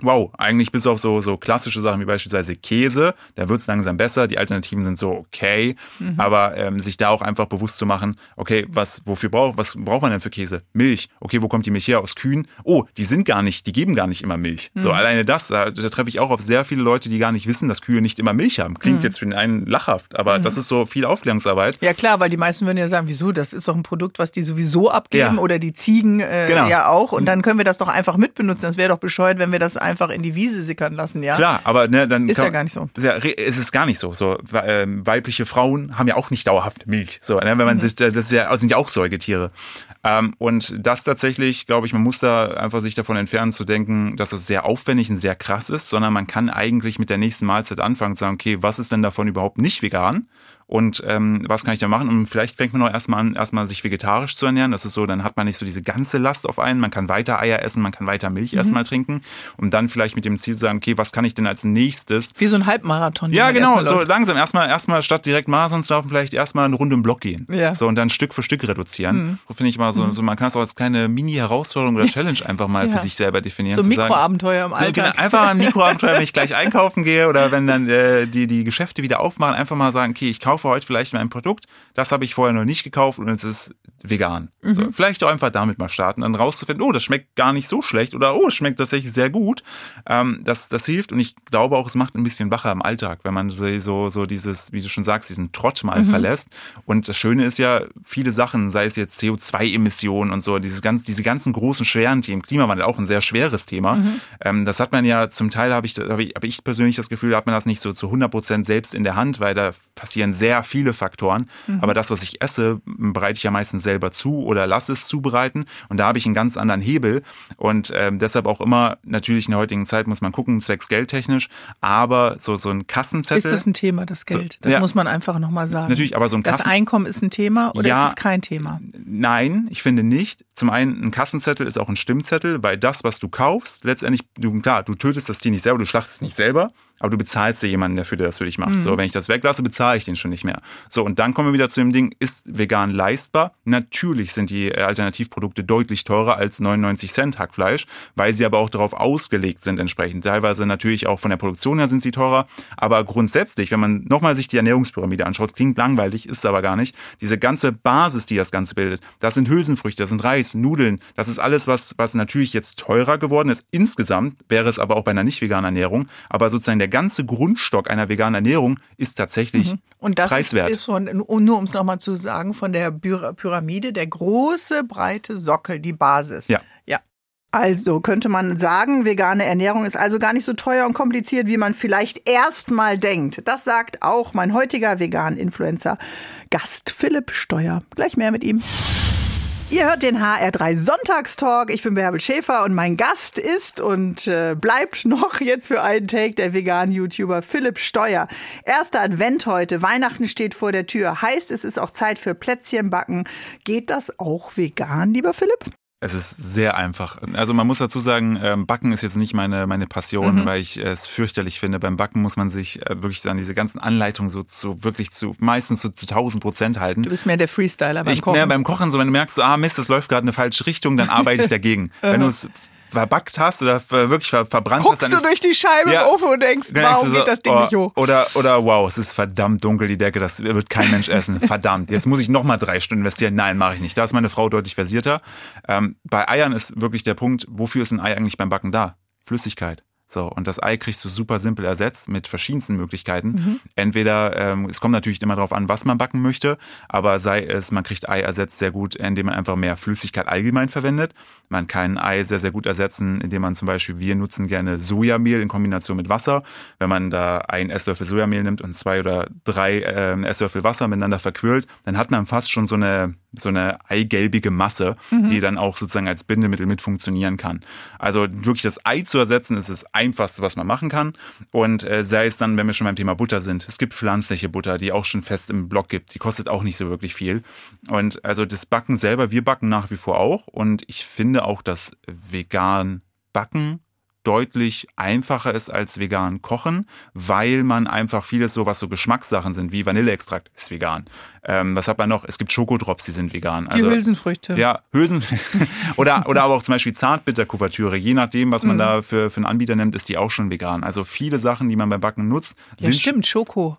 wow, eigentlich bis auf so, so klassische Sachen wie beispielsweise Käse, da wird's langsam besser, die Alternativen sind so okay, mhm. aber ähm, sich da auch einfach bewusst zu machen, okay, was, wofür braucht, was braucht man denn für Käse? Milch. Okay, wo kommt die Milch her? Aus Kühen? Oh, die sind gar nicht, die geben gar nicht immer Milch. Mhm. So, alleine das, da, da treffe ich auch auf sehr viele Leute, die gar nicht wissen, dass Kühe nicht immer Milch haben. Klingt mhm. jetzt für den einen lachhaft, aber mhm. das ist so viel Aufklärungsarbeit. Ja klar, weil die meisten würden ja sagen, wieso, das ist doch ein Produkt, was die sowieso abgeben ja. oder die Ziegen äh, genau. ja auch und dann können wir das doch einfach mitbenutzen. Das wäre doch bescheuert, wenn wir das einfach in die Wiese sickern lassen, ja. Klar, aber ne, dann ist kann, ja gar nicht so. Ja, es ist gar nicht so. So ähm, weibliche Frauen haben ja auch nicht dauerhaft Milch. So, ne, wenn man mhm. sich, das ist ja, sind ja auch Säugetiere. Ähm, und das tatsächlich, glaube ich, man muss da einfach sich davon entfernen zu denken, dass es sehr aufwendig und sehr krass ist, sondern man kann eigentlich mit der nächsten Mahlzeit anfangen und sagen, okay, was ist denn davon überhaupt nicht vegan? Und ähm, was kann ich da machen? Und vielleicht fängt man auch erstmal an, erstmal sich vegetarisch zu ernähren. Das ist so, dann hat man nicht so diese ganze Last auf einen. Man kann weiter Eier essen, man kann weiter Milch mhm. erstmal trinken. Und dann vielleicht mit dem Ziel zu sagen, okay, was kann ich denn als nächstes? Wie so ein Halbmarathon. Ja, genau, so langsam. Erstmal, erstmal statt direkt Marathons laufen, vielleicht erstmal eine Runde im Block gehen. Ja. So und dann Stück für Stück reduzieren. Mhm. Finde ich mal so, mhm. so, man kann es auch als kleine Mini-Herausforderung oder Challenge einfach mal ja. für sich selber definieren. So Mikroabenteuer im Alltag. So, genau, einfach ein Mikroabenteuer, wenn ich gleich einkaufen gehe oder wenn dann äh, die, die Geschäfte wieder aufmachen, einfach mal sagen, okay, ich kaufe heute vielleicht mein Produkt, das habe ich vorher noch nicht gekauft und es ist vegan. Mhm. So, vielleicht auch einfach damit mal starten, dann rauszufinden, oh, das schmeckt gar nicht so schlecht oder oh, es schmeckt tatsächlich sehr gut. Ähm, das, das hilft und ich glaube auch, es macht ein bisschen wacher im Alltag, wenn man so, so dieses, wie du schon sagst, diesen Trott mal mhm. verlässt. Und das Schöne ist ja, viele Sachen, sei es jetzt CO2-Emissionen und so, dieses ganz, diese ganzen großen, schweren Themen, Klimawandel auch ein sehr schweres Thema. Mhm. Ähm, das hat man ja zum Teil, habe ich, habe ich, hab ich persönlich das Gefühl, hat man das nicht so zu 100 Prozent selbst in der Hand, weil da passieren sehr viele Faktoren. Mhm. Aber das, was ich esse, bereite ich ja meistens selber zu oder lasse es zubereiten. Und da habe ich einen ganz anderen Hebel. Und ähm, deshalb auch immer, natürlich in der heutigen Zeit muss man gucken, zwecks geldtechnisch, aber so, so ein Kassenzettel. Ist das ein Thema, das Geld? So, das ja, muss man einfach nochmal sagen. Natürlich, aber so ein Kassen Das Einkommen ist ein Thema oder ja, ist es kein Thema? Nein, ich finde nicht. Zum einen, ein Kassenzettel ist auch ein Stimmzettel, weil das, was du kaufst, letztendlich, du, klar, du tötest das Tier nicht selber, du schlachtest nicht selber, aber du bezahlst dir jemanden dafür, der das für dich macht. Mhm. So, wenn ich das weglasse, bezahle ich den schon nicht mehr. So, und dann kommen wir wieder zu dem Ding, ist vegan leistbar? Natürlich sind die Alternativprodukte deutlich teurer als 99 Cent Hackfleisch, weil sie aber auch darauf ausgelegt sind entsprechend. Teilweise natürlich auch von der Produktion her sind sie teurer, aber grundsätzlich, wenn man nochmal sich die Ernährungspyramide anschaut, klingt langweilig, ist es aber gar nicht. Diese ganze Basis, die das Ganze bildet, das sind Hülsenfrüchte, das sind Reis, Nudeln, das ist alles, was, was natürlich jetzt teurer geworden ist. Insgesamt wäre es aber auch bei einer nicht veganen Ernährung, aber sozusagen der ganze Grundstock einer veganen Ernährung ist tatsächlich mhm. Und das preiswert. ist, von, nur um es nochmal zu sagen, von der Pyramide der große, breite Sockel, die Basis. Ja. Ja. Also könnte man sagen, vegane Ernährung ist also gar nicht so teuer und kompliziert, wie man vielleicht erstmal denkt. Das sagt auch mein heutiger vegan-Influencer Gast Philipp Steuer. Gleich mehr mit ihm. Ihr hört den HR3 Sonntagstalk. Ich bin Bärbel Schäfer und mein Gast ist und äh, bleibt noch jetzt für einen Take der veganen YouTuber Philipp Steuer. Erster Advent heute. Weihnachten steht vor der Tür. Heißt, es ist auch Zeit für Plätzchen backen. Geht das auch vegan, lieber Philipp? Es ist sehr einfach. Also man muss dazu sagen, ähm, Backen ist jetzt nicht meine, meine Passion, mhm. weil ich es fürchterlich finde. Beim Backen muss man sich äh, wirklich an diese ganzen Anleitungen so zu wirklich zu meistens so zu 1000 Prozent halten. Du bist mehr der Freestyler beim ich, Kochen. Mehr beim Kochen, so wenn du merkst, so, ah Mist, das läuft gerade in eine falsche Richtung, dann arbeite ich dagegen. wenn du es verbackt hast oder wirklich ver verbrannt Guckst hast. Guckst du durch die Scheibe ja, im Ofen und denkst, warum so, geht das Ding oh, nicht hoch? Oder, oder wow, es ist verdammt dunkel, die Decke, das wird kein Mensch essen. verdammt, jetzt muss ich nochmal drei Stunden investieren. Nein, mache ich nicht. Da ist meine Frau deutlich versierter. Ähm, bei Eiern ist wirklich der Punkt, wofür ist ein Ei eigentlich beim Backen da? Flüssigkeit. So, und das Ei kriegst du super simpel ersetzt mit verschiedensten Möglichkeiten. Mhm. Entweder, ähm, es kommt natürlich immer darauf an, was man backen möchte, aber sei es, man kriegt Ei ersetzt sehr gut, indem man einfach mehr Flüssigkeit allgemein verwendet. Man kann Ei sehr, sehr gut ersetzen, indem man zum Beispiel, wir nutzen gerne Sojamehl in Kombination mit Wasser. Wenn man da einen Esslöffel Sojamehl nimmt und zwei oder drei äh, Esslöffel Wasser miteinander verquirlt, dann hat man fast schon so eine so eine eigelbige Masse, mhm. die dann auch sozusagen als Bindemittel mit funktionieren kann. Also wirklich das Ei zu ersetzen, ist das Einfachste, was man machen kann. Und äh, sei es dann, wenn wir schon beim Thema Butter sind, es gibt pflanzliche Butter, die auch schon fest im Block gibt. Die kostet auch nicht so wirklich viel. Und also das Backen selber, wir backen nach wie vor auch. Und ich finde auch, dass vegan Backen deutlich einfacher ist als vegan kochen, weil man einfach vieles so, was so Geschmackssachen sind, wie Vanilleextrakt ist vegan. Ähm, was hat man noch? Es gibt Schokodrops, die sind vegan. Also, die Hülsenfrüchte. Ja, Hülsen. oder, oder aber auch zum Beispiel Zartbitterkuvertüre. Je nachdem, was man mhm. da für, für einen Anbieter nimmt, ist die auch schon vegan. Also viele Sachen, die man beim Backen nutzt, ja, sind. stimmt, Schoko.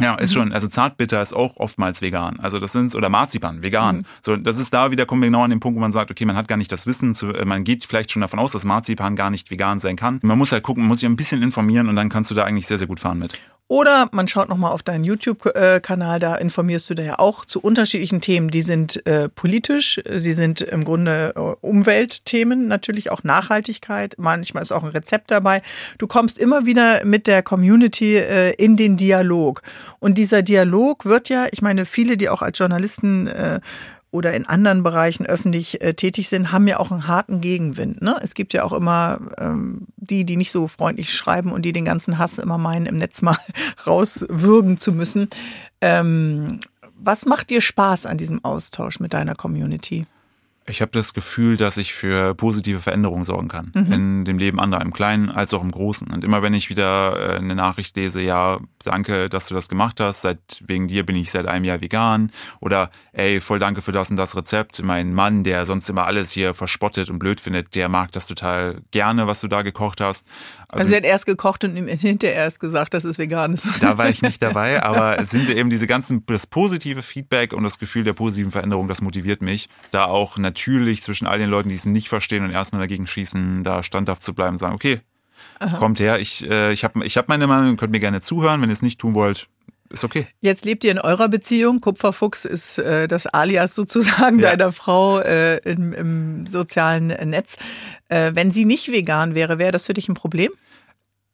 Ja, ist mhm. schon. Also Zartbitter ist auch oftmals vegan. Also das sind oder Marzipan vegan. Mhm. So, das ist da wieder kommen wir genau an den Punkt, wo man sagt, okay, man hat gar nicht das Wissen. Zu, äh, man geht vielleicht schon davon aus, dass Marzipan gar nicht vegan sein kann. Man muss halt gucken, man muss sich ein bisschen informieren und dann kannst du da eigentlich sehr sehr gut fahren mit. Oder man schaut nochmal auf deinen YouTube-Kanal, da informierst du da ja auch zu unterschiedlichen Themen. Die sind äh, politisch, sie sind im Grunde äh, Umweltthemen, natürlich auch Nachhaltigkeit. Manchmal ist auch ein Rezept dabei. Du kommst immer wieder mit der Community äh, in den Dialog. Und dieser Dialog wird ja, ich meine, viele, die auch als Journalisten äh, oder in anderen Bereichen öffentlich äh, tätig sind, haben ja auch einen harten Gegenwind. Ne? Es gibt ja auch immer ähm, die, die nicht so freundlich schreiben und die den ganzen Hass immer meinen, im Netz mal rauswürgen zu müssen. Ähm, was macht dir Spaß an diesem Austausch mit deiner Community? Ich habe das Gefühl, dass ich für positive Veränderungen sorgen kann. Mhm. In dem Leben anderer, im Kleinen als auch im Großen. Und immer wenn ich wieder äh, eine Nachricht lese, ja, danke, dass du das gemacht hast, seit wegen dir bin ich seit einem Jahr vegan. Oder ey, voll danke für das und das Rezept. Mein Mann, der sonst immer alles hier verspottet und blöd findet, der mag das total gerne, was du da gekocht hast. Also, also er hat erst gekocht und hinterher erst gesagt, dass es vegan ist. Da war ich nicht dabei, aber es sind eben diese ganzen, das positive Feedback und das Gefühl der positiven Veränderung, das motiviert mich, da auch natürlich zwischen all den Leuten, die es nicht verstehen und erstmal dagegen schießen, da standhaft zu bleiben und sagen, okay, Aha. kommt her, ich, äh, ich habe ich hab meine Meinung, könnt mir gerne zuhören, wenn ihr es nicht tun wollt, ist okay. Jetzt lebt ihr in eurer Beziehung. Kupferfuchs ist äh, das Alias sozusagen ja. deiner Frau äh, im, im, sozialen Netz. Äh, wenn sie nicht vegan wäre, wäre das für dich ein Problem?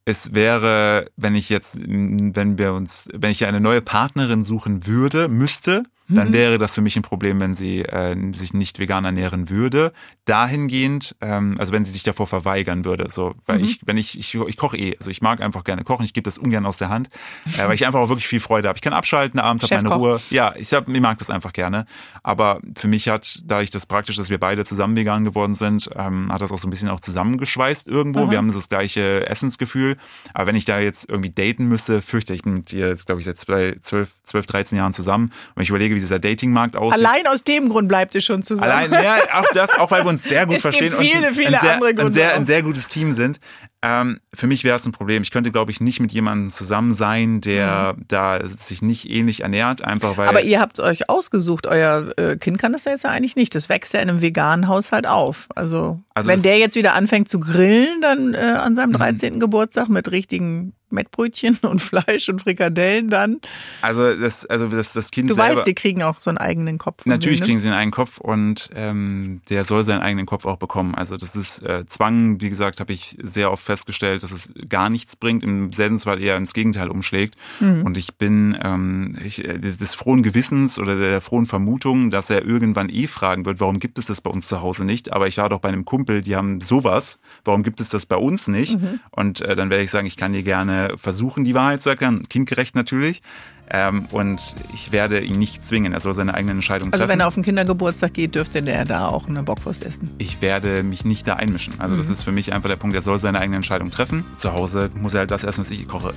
Es wäre, wenn ich jetzt, wenn wir uns, wenn ich eine neue Partnerin suchen würde, müsste, dann mhm. wäre das für mich ein Problem, wenn sie äh, sich nicht vegan ernähren würde. Dahingehend, ähm, also wenn sie sich davor verweigern würde. So, weil mhm. ich, wenn ich, ich, ich koche eh, also ich mag einfach gerne kochen, ich gebe das ungern aus der Hand, äh, weil ich einfach auch wirklich viel Freude habe. Ich kann abschalten, abends habe meine Ruhe. Ja, ich, hab, ich mag das einfach gerne. Aber für mich hat, da ich das praktisch, dass wir beide zusammen vegan geworden sind, ähm, hat das auch so ein bisschen auch zusammengeschweißt irgendwo. Mhm. Wir haben das gleiche Essensgefühl. Aber wenn ich da jetzt irgendwie daten müsste, fürchte ich mit dir jetzt, glaube ich, seit 12, 12, 13 Jahren zusammen. Und ich überlege, wie dieser Datingmarkt aussieht. Allein aus dem Grund bleibt ihr schon zusammen. Allein, ja, auch das, auch weil wir uns sehr gut es verstehen gibt viele, und viele ein, sehr, andere ein, sehr, ein sehr gutes Team sind. Ähm, für mich wäre es ein Problem. Ich könnte, glaube ich, nicht mit jemandem zusammen sein, der mhm. da sich nicht ähnlich ernährt, einfach weil. Aber ihr habt euch ausgesucht. Euer äh, Kind kann das ja jetzt eigentlich nicht. Das wächst ja in einem veganen Haushalt auf. Also, also wenn der jetzt wieder anfängt zu grillen, dann äh, an seinem 13. Mhm. Geburtstag mit richtigen Mettbrötchen und Fleisch und Frikadellen dann. Also das, also das, das Kind Du selber, weißt, die kriegen auch so einen eigenen Kopf. Natürlich kriegen sie einen eigenen Kopf und ähm, der soll seinen eigenen Kopf auch bekommen. Also das ist äh, Zwang, wie gesagt, habe ich sehr oft festgestellt, dass es gar nichts bringt, im selben Fall eher ins Gegenteil umschlägt. Mhm. Und ich bin ähm, ich, äh, des frohen Gewissens oder der frohen Vermutung, dass er irgendwann eh fragen wird, warum gibt es das bei uns zu Hause nicht? Aber ich war doch bei einem Kumpel, die haben sowas, warum gibt es das bei uns nicht? Mhm. Und äh, dann werde ich sagen, ich kann dir gerne versuchen, die Wahrheit zu erklären, kindgerecht natürlich. Ähm, und ich werde ihn nicht zwingen. Er soll seine eigene Entscheidung treffen. Also wenn er auf den Kindergeburtstag geht, dürfte der da auch eine Bockwurst essen? Ich werde mich nicht da einmischen. Also mhm. das ist für mich einfach der Punkt, er soll seine eigene Entscheidung treffen. Zu Hause muss er halt das essen, was ich koche.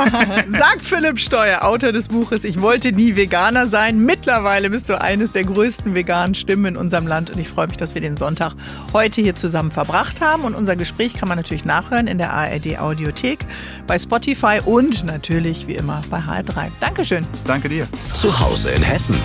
Sagt Philipp Steuer, Autor des Buches Ich wollte nie Veganer sein. Mittlerweile bist du eines der größten veganen Stimmen in unserem Land und ich freue mich, dass wir den Sonntag heute hier zusammen verbracht haben. Und unser Gespräch kann man natürlich nachhören in der ARD Audiothek, bei Spotify und natürlich wie immer bei HR3. Danke. Dankeschön. Danke dir. Zu Hause in Hessen.